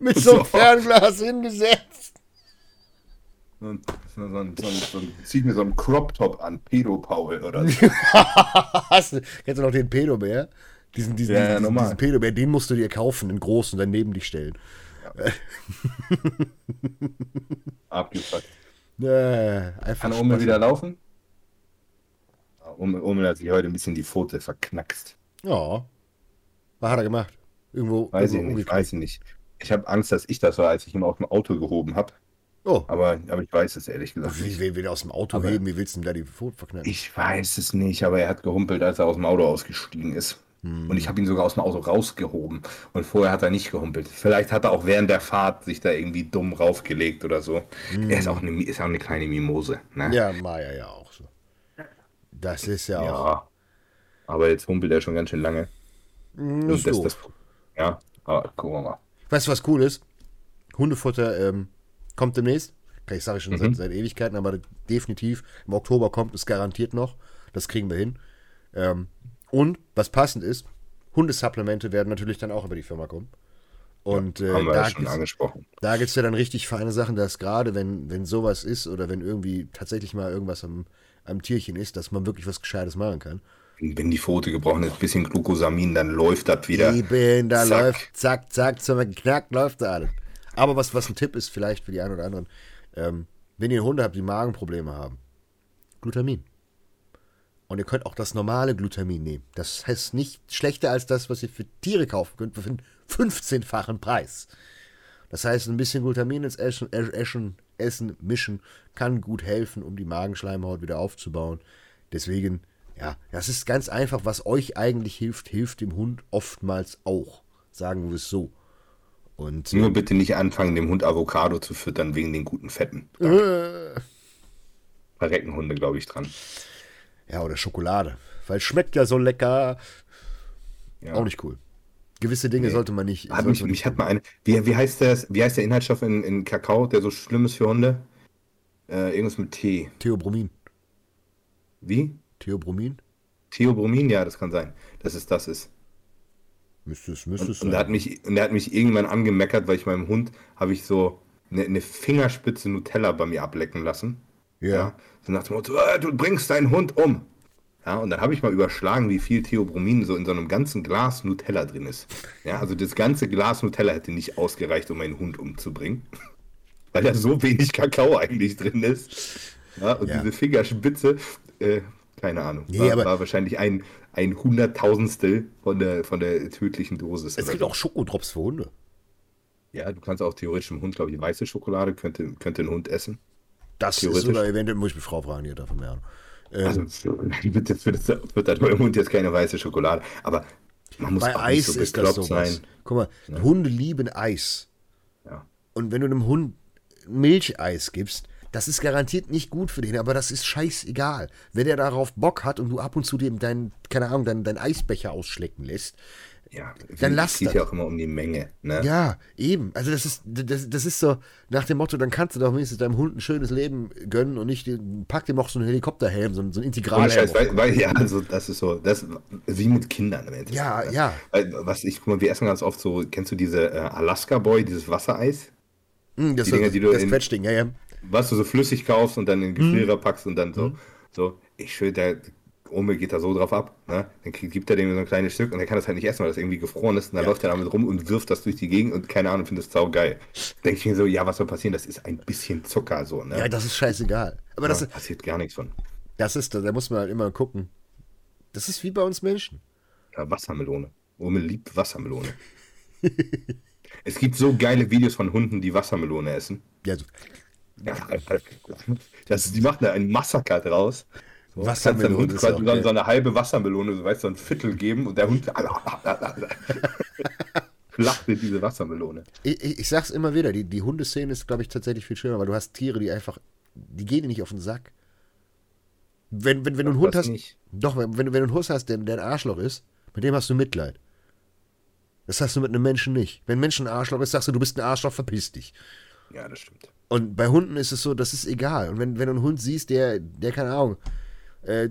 mit so einem Fernglas hingesetzt. So, so, so, so, zieh ich mir so einen Crop-Top an, Pedo-Paul oder so. Hast du, kennst du noch den Pedo-Bär? Diesen, diesen, ja, diesen, diesen Pedo-Bär, den musst du dir kaufen, in groß und dann neben dich stellen. Ja. Abgefuckt. Ja, Kann Ome wieder laufen? Ome, Ome hat sich heute ein bisschen die Pfote verknackst. Ja. Was hat er gemacht? Irgendwo. Weiß irgendwo ich nicht, weiß ich nicht. Ich habe Angst, dass ich das war, als ich ihn aus dem Auto gehoben habe. Oh. Aber, aber ich weiß es ehrlich gesagt wie, will er aus dem Auto aber heben? Wie willst du denn da die Foto verknallen? Ich weiß es nicht, aber er hat gehumpelt, als er aus dem Auto ausgestiegen ist. Hm. Und ich habe ihn sogar aus dem Auto rausgehoben. Und vorher hat er nicht gehumpelt. Vielleicht hat er auch während der Fahrt sich da irgendwie dumm raufgelegt oder so. Hm. Er ist auch, eine, ist auch eine kleine Mimose. Ne? Ja, Maya ja auch so. Das ist ja, ja auch. Aber jetzt humpelt er schon ganz schön lange. Hm, das, das, das, ja, aber gucken wir mal. Weißt du, was cool ist? Hundefutter ähm, Kommt demnächst. Ich sage schon mhm. seit, seit, Ewigkeiten, aber definitiv im Oktober kommt es garantiert noch. Das kriegen wir hin. Ähm, und was passend ist, Hundesupplemente werden natürlich dann auch über die Firma kommen. Und ja, äh, da, schon angesprochen. da gibt es ja dann richtig feine Sachen, dass gerade wenn, wenn sowas ist oder wenn irgendwie tatsächlich mal irgendwas am, am Tierchen ist, dass man wirklich was Gescheites machen kann. Wenn die Pfote gebrochen ist, ein bisschen Glucosamin, dann läuft das wieder. Eben, da zack. läuft, zack, zack, zum Knack läuft da alles. Aber was, was ein Tipp ist, vielleicht für die einen oder anderen, ähm, wenn ihr Hunde habt, die Magenprobleme haben, Glutamin. Und ihr könnt auch das normale Glutamin nehmen. Das heißt nicht schlechter als das, was ihr für Tiere kaufen könnt, für einen 15-fachen Preis. Das heißt, ein bisschen Glutamin ins Essen, Essen, Essen mischen kann gut helfen, um die Magenschleimhaut wieder aufzubauen. Deswegen, ja, das ist ganz einfach. Was euch eigentlich hilft, hilft dem Hund oftmals auch. Sagen wir es so. Und, Nur bitte nicht anfangen, dem Hund Avocado zu füttern wegen den guten Fetten. Äh. Verrecken Hunde, glaube ich, dran. Ja, oder Schokolade. Weil es schmeckt ja so lecker. Ja. Auch nicht cool. Gewisse Dinge nee. sollte man nicht. Hat mich, mich hat mal eine. Wie, wie, heißt das, wie heißt der Inhaltsstoff in, in Kakao, der so schlimm ist für Hunde? Äh, irgendwas mit T. Theobromin. Wie? Theobromin? Theobromin, ja, das kann sein, dass es das ist. Müsste es, müsste es und, und, er hat mich, und er hat mich irgendwann angemeckert, weil ich meinem Hund habe ich so eine, eine, Fingerspitze Nutella bei mir ablecken lassen. Ja. ja so nach dem Motto, äh, du bringst deinen Hund um. Ja, und dann habe ich mal überschlagen, wie viel Theobromin so in so einem ganzen Glas Nutella drin ist. Ja, also das ganze Glas Nutella hätte nicht ausgereicht, um meinen Hund umzubringen. Weil da so wenig Kakao eigentlich drin ist. Ja, und ja. diese Fingerspitze, äh, keine Ahnung, nee, war, war wahrscheinlich ein, ein Hunderttausendstel von der, von der tödlichen Dosis. Es gibt auch Schokodrops für Hunde. Ja, du kannst auch theoretisch im Hund, glaube ich, weiße Schokolade könnte, könnte ein Hund essen. Das ist sogar eventuell, muss ich mit Frau fragen, hier davon mehr. Ähm, also, wird, jetzt, wird, wird da im Hund jetzt keine weiße Schokolade. Aber man muss bei auch Eis so ist das sowas. sein. Guck mal, ja. Hunde lieben Eis. Ja. Und wenn du einem Hund Milcheis gibst, das ist garantiert nicht gut für den, aber das ist scheißegal. Wenn er darauf Bock hat und du ab und zu dem deinen, keine Ahnung, deinen, deinen Eisbecher ausschlecken lässt, ja, dann lass es geht das. ja auch immer um die Menge. Ne? Ja, eben. Also das ist, das, das ist so nach dem Motto, dann kannst du doch wenigstens deinem Hund ein schönes Leben gönnen und nicht, pack dem auch so einen Helikopterhelm, so, so ein Integralhelm. Scheiß, weil, weil, ja, also das ist so, das wie mit Kindern. Im Ja, ne? ja. Weil, was ich, guck mal, wir essen ganz oft so, kennst du diese äh, Alaska Boy, dieses Wassereis? Hm, das Die Dinger, die du das in- Quetschding, ja, ja. Was du so flüssig kaufst und dann in den Mhm. Gefrierer packst und dann so, so, ich schwöre, der Ome geht da so drauf ab, ne? Dann gibt er dem so ein kleines Stück und er kann das halt nicht essen, weil das irgendwie gefroren ist und dann Ja. läuft er damit rum und wirft das durch die Gegend und keine Ahnung, findet das saugeil. Denke ich mir so, ja, was soll passieren? Das ist ein bisschen Zucker so, ne? Ja, das ist scheißegal. Aber das, Da passiert gar nichts von. das ist, da muss man halt immer gucken. Das ist wie bei uns Menschen. Ja, Wassermelone. Ome liebt Wassermelone. es gibt so geile Videos von Hunden, die Wassermelone essen. Ja, so, Ja, das, die machen da ein Massaker draus. So, kannst Wassermelone Hund geil. so eine halbe Wassermelone, so weißt du, so ein Viertel geben und der Hund flachtet diese Wassermelone. ich, ich, ich sag's immer wieder, die, die Hundeszene ist, glaube ich, tatsächlich viel schöner, weil du hast Tiere, die einfach, die gehen dir nicht auf den Sack. Wenn, wenn, wenn du einen Hund hast, nicht. doch, wenn, wenn du einen Hund hast, der, der ein Arschloch ist, mit dem hast du Mitleid. Das hast du mit einem Menschen nicht. Wenn ein Mensch ein Arschloch ist, sagst du, du bist ein Arschloch, verpiss dich. Ja, das stimmt. Und bei Hunden ist es so, das ist egal. Und wenn, wenn du einen Hund siehst, der, der keine Ahnung, äh,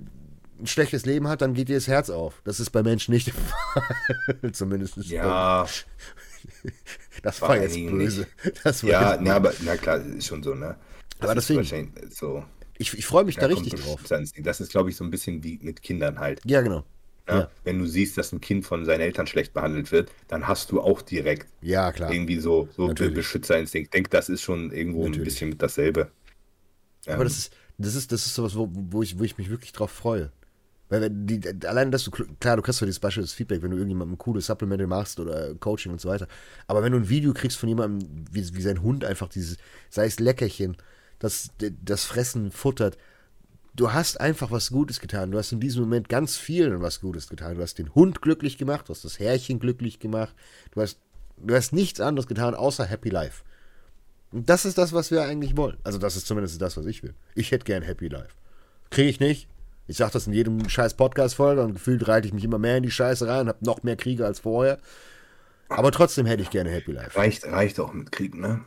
ein schlechtes Leben hat, dann geht dir das Herz auf. Das ist bei Menschen nicht der Fall. Zumindest. Ja, das bei war jetzt böse. Das war ja, na, aber na klar, ist schon so, ne? Das Aber ist deswegen- So, ich ich freue mich da da richtig drauf. Das ist, glaube ich, so ein bisschen wie mit Kindern halt. Ja, genau. Ja? Ja. Wenn du siehst, dass ein Kind von seinen Eltern schlecht behandelt wird, dann hast du auch direkt Ja, klar. irgendwie so, so Natürlich. Beschützerinstinkt. Ich denke, das ist schon irgendwo ein Natürlich. bisschen mit dasselbe. Aber Ähm, das ist, das ist, das ist sowas, wo, wo, ich, wo ich mich wirklich drauf freue. Weil die, allein, dass du, klar, du kriegst so dieses Beispiel, das Feedback, wenn du irgendjemandem coole Supplemente machst oder Coaching und so weiter. Aber wenn du ein Video kriegst von jemandem, wie, wie sein Hund einfach dieses, sei es Leckerchen, das, das Fressen futtert, du hast einfach was Gutes getan. Du hast in diesem Moment ganz vielen was Gutes getan. Du hast den Hund glücklich gemacht, du hast das Härchen glücklich gemacht. Du hast, du hast nichts anderes getan, außer Happy Life. Und das ist das, was wir eigentlich wollen. Also das ist zumindest das, was ich will. Ich hätte gern Happy Life. Kriege ich nicht. Ich sage das in jedem scheiß Podcast-Folge und gefühlt reite ich mich immer mehr in die Scheiße rein und habe noch mehr Kriege als vorher. Aber trotzdem hätte ich gerne Happy Life. reicht, reicht auch mit Krieg, ne?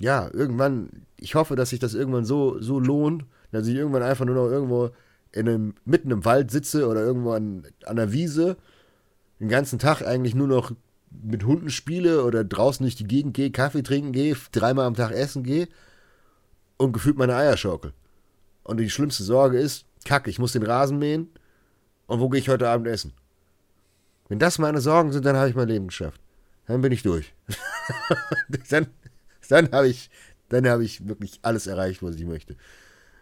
Ja, irgendwann, ich hoffe, dass sich das irgendwann so, so lohnt, dass ich irgendwann einfach nur noch irgendwo in einem, mitten im Wald sitze oder irgendwo an, an der Wiese, den ganzen Tag eigentlich nur noch mit Hunden spiele oder draußen durch die Gegend gehe, Kaffee trinken gehe, dreimal am Tag essen gehe und gefühlt meine Eier schaukel. Und die schlimmste Sorge ist, kack, ich muss den Rasen mähen und wo gehe ich heute Abend essen? Wenn das meine Sorgen sind, dann habe ich mein Leben geschafft. Dann bin ich durch. dann dann habe ich, dann habe ich wirklich alles erreicht, was ich möchte.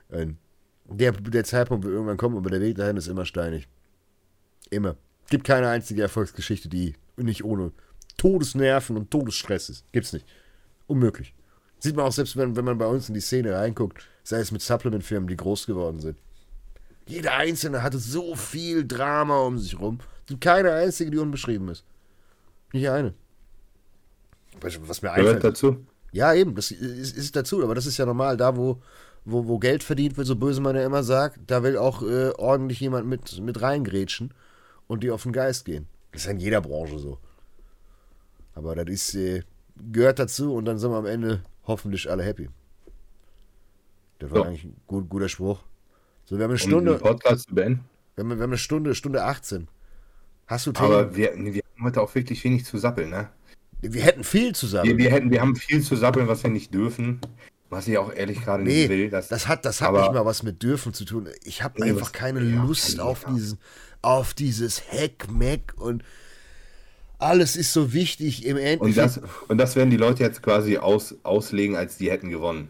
Und der, der Zeitpunkt wird irgendwann kommen, aber der Weg dahin ist immer steinig. Immer. Gibt keine einzige Erfolgsgeschichte, die nicht ohne Todesnerven und Todesstress ist. Gibt's nicht. Unmöglich. Sieht man auch selbst, wenn, wenn man bei uns in die Szene reinguckt, sei es mit Supplement-Firmen, die groß geworden sind. Jeder Einzelne hatte so viel Drama um sich rum. Es gibt keine einzige, die unbeschrieben ist. Nicht eine. Was mir Gehört einfällt. dazu? Ja, eben, das ist, ist dazu, aber das ist ja normal. Da, wo, wo, wo Geld verdient wird, so böse man ja immer sagt, da will auch äh, ordentlich jemand mit, mit reingrätschen und die auf den Geist gehen. Das ist ja in jeder Branche so. Aber das ist, äh, gehört dazu und dann sind wir am Ende hoffentlich alle happy. Das war So. eigentlich ein gut, guter Spruch. So, wir haben eine Um Stunde, den Podcast zu beenden. wir haben, wir haben eine Stunde, Stunde 18. Hast du Themen? Aber wir, wir haben heute auch wirklich wenig zu sappeln, ne? wir hätten viel zusammen. Wir, wir, hätten, wir haben viel zu sappeln, was wir nicht dürfen. Was ich auch ehrlich gerade Nee, nicht will. Das, das hat, das hat nicht mal was mit dürfen zu tun. Ich habe Nee, einfach keine ja, Lust keine auf diesen, auf dieses Heck-Meck und alles ist so wichtig im und, Endeffekt. das, und das werden die Leute jetzt quasi aus, auslegen, als die hätten gewonnen.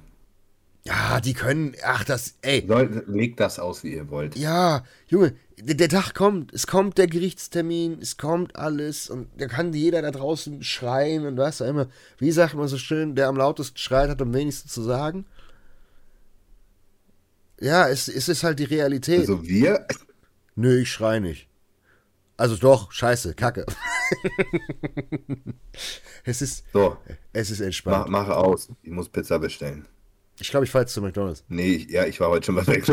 Ja, die können, ach das, ey, Leute, legt das aus, wie ihr wollt. ja, Junge, der, der Tag kommt, es kommt der Gerichtstermin, es kommt alles und da kann jeder da draußen schreien und weißt du immer, wie sagt man so schön, der am lautesten schreit, hat am wenigsten zu sagen. Ja, es, es ist halt die Realität. Also wir, Nö, ich schrei nicht. Also doch, scheiße, kacke. es ist, so, es ist mach, entspannt. mache aus. Ich muss Pizza bestellen. Ich glaube, ich fahre jetzt zu McDonalds. Nee, ich, ja, ich war heute schon mal weg.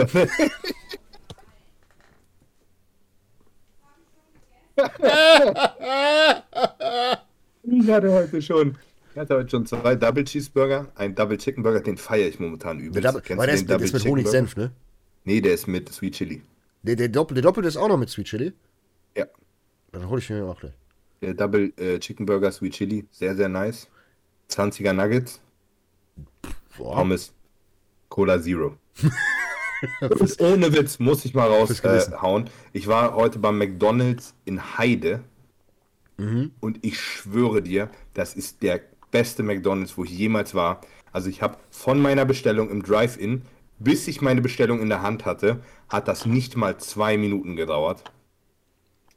ich hatte heute schon. Ich hatte heute schon zwei Double Cheeseburger, ein Double Chicken Burger, den feiere ich momentan übelst. Der Double, aber der ist, der ist mit Honig-Senf, ne? Nee, der ist mit Sweet Chili. Der, der, Doppel, der Doppelte ist auch noch mit Sweet Chili? Ja. Dann hole ich mir auch gleich. Der Double äh, Chicken Burger Sweet Chili, sehr, sehr nice. 20er Nuggets. Boah. Pommes. Cola Zero. Ohne Witz, muss ich mal raushauen. Äh, ich war heute beim McDonalds in Heide mhm. und ich schwöre dir, das ist der beste McDonalds, wo ich jemals war. Also ich habe von meiner Bestellung im Drive-In, bis ich meine Bestellung in der Hand hatte, hat das nicht mal zwei Minuten gedauert.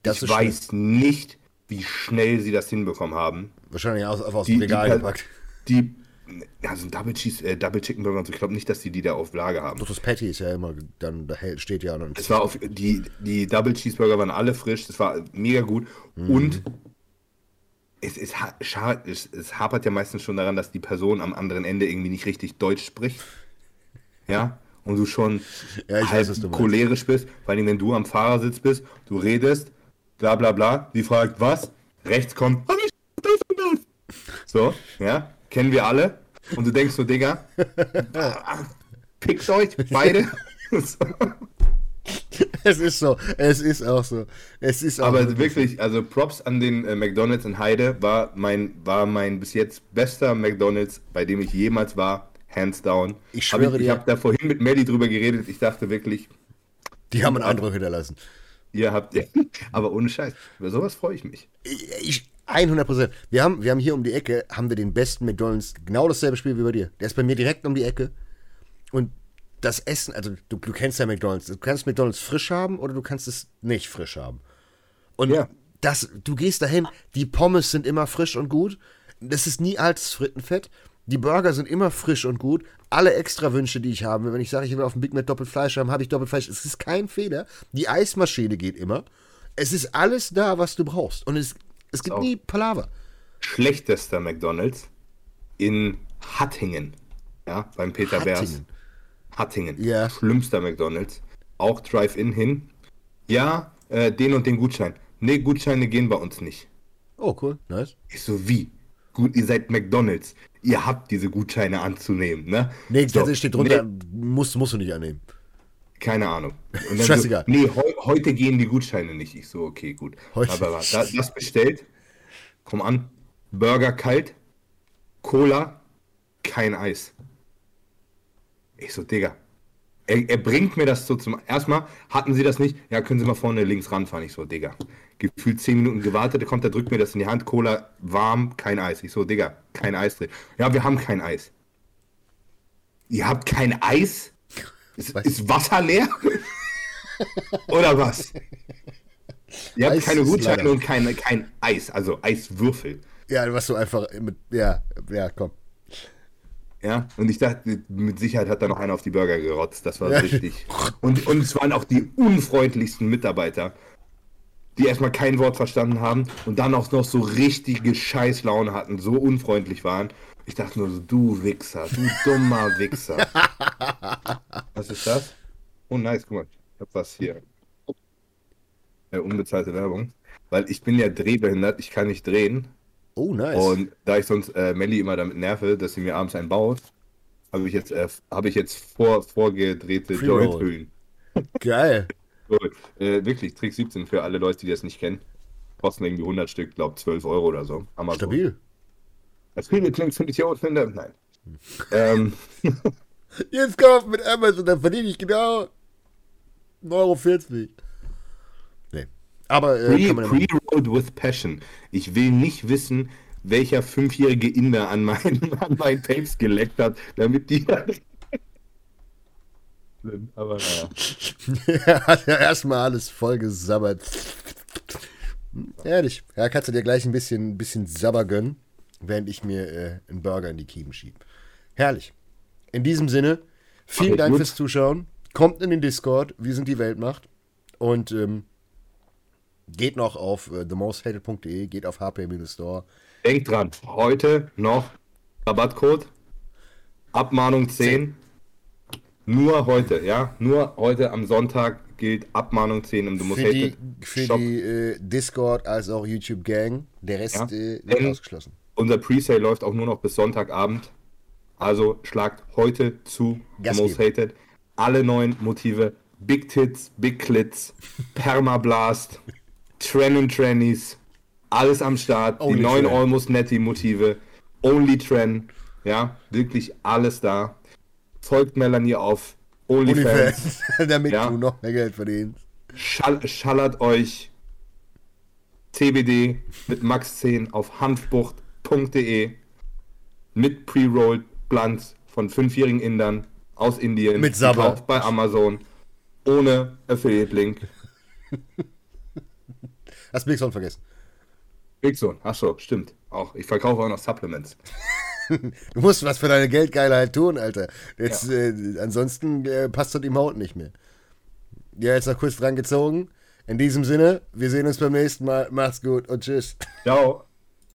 Das ich weiß schlimm. nicht, wie schnell sie das hinbekommen haben. Wahrscheinlich aus, aus dem Regal gepackt. Die ja, so ein Double Cheese, äh, Double Chicken Burger und so. Ich glaube nicht, dass die die da auf Lager haben. Doch das Patty ist ja immer, dann da steht ja dann. Es war auf, die, die Double Cheeseburger waren alle frisch, das war mega gut. Mhm. Und es, es, es, es hapert ja meistens schon daran, dass die Person am anderen Ende irgendwie nicht richtig Deutsch spricht. Ja, und du schon ja, halb weiß, cholerisch bist, vor allem wenn du am Fahrersitz bist, du redest, bla bla bla, die fragt was, rechts kommt, so, ja, kennen wir alle. Und du denkst so, Digga, pickt euch, beide. es ist so, es ist auch so. Es ist Aber wirklich, also Props an den äh, McDonalds in Heide war mein, war mein bis jetzt bester McDonalds, bei dem ich jemals war, hands down. Ich schwöre hab ich, dir. Ich habe da vorhin mit Melly drüber geredet, ich dachte wirklich. Die haben einen Eindruck hinterlassen. Ihr habt, aber ohne Scheiß, über sowas freue ich mich. Ich, ich 100 Prozent. Wir haben, wir haben hier um die Ecke, haben wir den besten McDonalds, genau dasselbe Spiel wie bei dir. Der ist bei mir direkt um die Ecke. Und das Essen, also du, du kennst ja McDonalds. Du kannst McDonalds frisch haben oder du kannst es nicht frisch haben. Und ja. das, du gehst dahin, die Pommes sind immer frisch und gut. Das ist nie altes Frittenfett. Die Burger sind immer frisch und gut. Alle extra Wünsche, die ich habe, wenn ich sage, ich will auf dem Big Mac Doppelfleisch haben, habe ich Doppelfleisch. Es ist kein Fehler. Die Eismaschine geht immer. Es ist alles da, was du brauchst. Und es es gibt nie Palaver. Schlechtester McDonalds in Hattingen. Ja, beim Peter. Bärs. Hattingen. Ja. Schlimmster McDonalds. Auch Drive-In hin. Ja, äh, den und den Gutschein. Nee, Gutscheine gehen bei uns nicht. Oh, cool. Nice. Ich so, wie? Gut, ihr seid McDonalds. Ihr habt diese Gutscheine anzunehmen, ne? Nee, so, steht drunter, nee. musst, musst du nicht annehmen. Keine Ahnung. Scheißegal. So, nee, heu, heute gehen die Gutscheine nicht. Ich so, okay, gut. Heute. Aber das, das bestellt. Komm an. Burger kalt. Cola. Kein Eis. Ich so, Digga. Er, er, bringt mir das so zum. Erstmal hatten sie das nicht. Ja, können Sie mal vorne links ranfahren. Ich so, Digga. Gefühlt 10 Minuten gewartet. Der kommt, der drückt mir das in die Hand. Cola warm, kein Eis. Ich so, Digga, kein Eis drin. Ja, wir haben kein Eis. Ihr habt kein Eis? Ist, ist Wasser leer? Oder was? Ihr habt Eis keine Gutscheine und kein, kein Eis, also Eiswürfel. Ja, was du einfach mit. Ja, ja, komm. Ja, und ich dachte, mit Sicherheit hat da noch einer auf die Burger gerotzt. Das war ja. richtig. Und, und es waren auch die unfreundlichsten Mitarbeiter, die erstmal kein Wort verstanden haben und dann auch noch so richtige Scheißlaune hatten, so unfreundlich waren. Ich dachte nur so, du Wichser, du dummer Wichser. was ist das? Oh, nice, guck mal. Ich hab was hier. Ja, unbezahlte Werbung. Weil ich bin ja drehbehindert, ich kann nicht drehen. Oh, nice. Und da ich sonst äh, Melly immer damit nerve, dass sie mir abends einen baut, habe ich jetzt, äh, hab ich jetzt vor, vorgedrehte Joint-Hüllen. Geil. So, äh, wirklich, Trick 17 für alle Leute, die das nicht kennen. Kosten irgendwie 100 Stück, glaube 12 Euro oder so. Amazon. Stabil. Das Spiel klingt für Idiot, finde Nein. ähm. Jetzt kaufen mit Amazon, dann verdiene ich genau 1,40 Euro. Nee. Aber äh, Pre-Rolled with Passion. Ich will nicht wissen, welcher fünfjährige Inder an meinen, an meinen Tapes geleckt hat, damit die sind. Aber naja. er hat ja erstmal alles voll gesabbert. Ehrlich. Ja, kannst du dir gleich ein bisschen, bisschen Sabber gönnen während ich mir äh, einen Burger in die Kiemen schiebe. Herrlich. In diesem Sinne, vielen okay, Dank gut. fürs Zuschauen. Kommt in den Discord, wir sind die Weltmacht. Und ähm, geht noch auf äh, themosthated.de, geht auf hp-store. Denkt dran, heute noch Rabattcode, Abmahnung 10. Nur heute, ja. Nur heute am Sonntag gilt Abmahnung 10 und du musst für die, für die äh, Discord als auch YouTube Gang. Der Rest ja. äh, wird ausgeschlossen. Unser Presale läuft auch nur noch bis Sonntagabend. Also schlagt heute zu Gas Most geben. Hated. Alle neuen Motive. Big Tits, Big Clits, Permablast, Tren und Trannies. Alles am Start. Only die neuen. Almost Netty Motive. Only Tren. Ja, wirklich alles da. Folgt Melanie auf OnlyFans. Only damit ja. du noch mehr Geld verdienst. Schall, schallert euch TBD mit Max 10 auf hanfbucht.de mit Pre-Rolled Blunts von fünfjährigen Indern aus Indien. Mit Sabber. bei Amazon. Ohne Affiliate-Link. Hast Big Son vergessen. Big Son, achso, stimmt. Auch. Ich verkaufe auch noch Supplements. du musst was für deine Geldgeilheit tun, Alter. Jetzt, ja. äh, ansonsten äh, passt das im Haut nicht mehr. Ja, jetzt noch kurz dran gezogen. In diesem Sinne, wir sehen uns beim nächsten Mal. Macht's gut und tschüss. Ciao.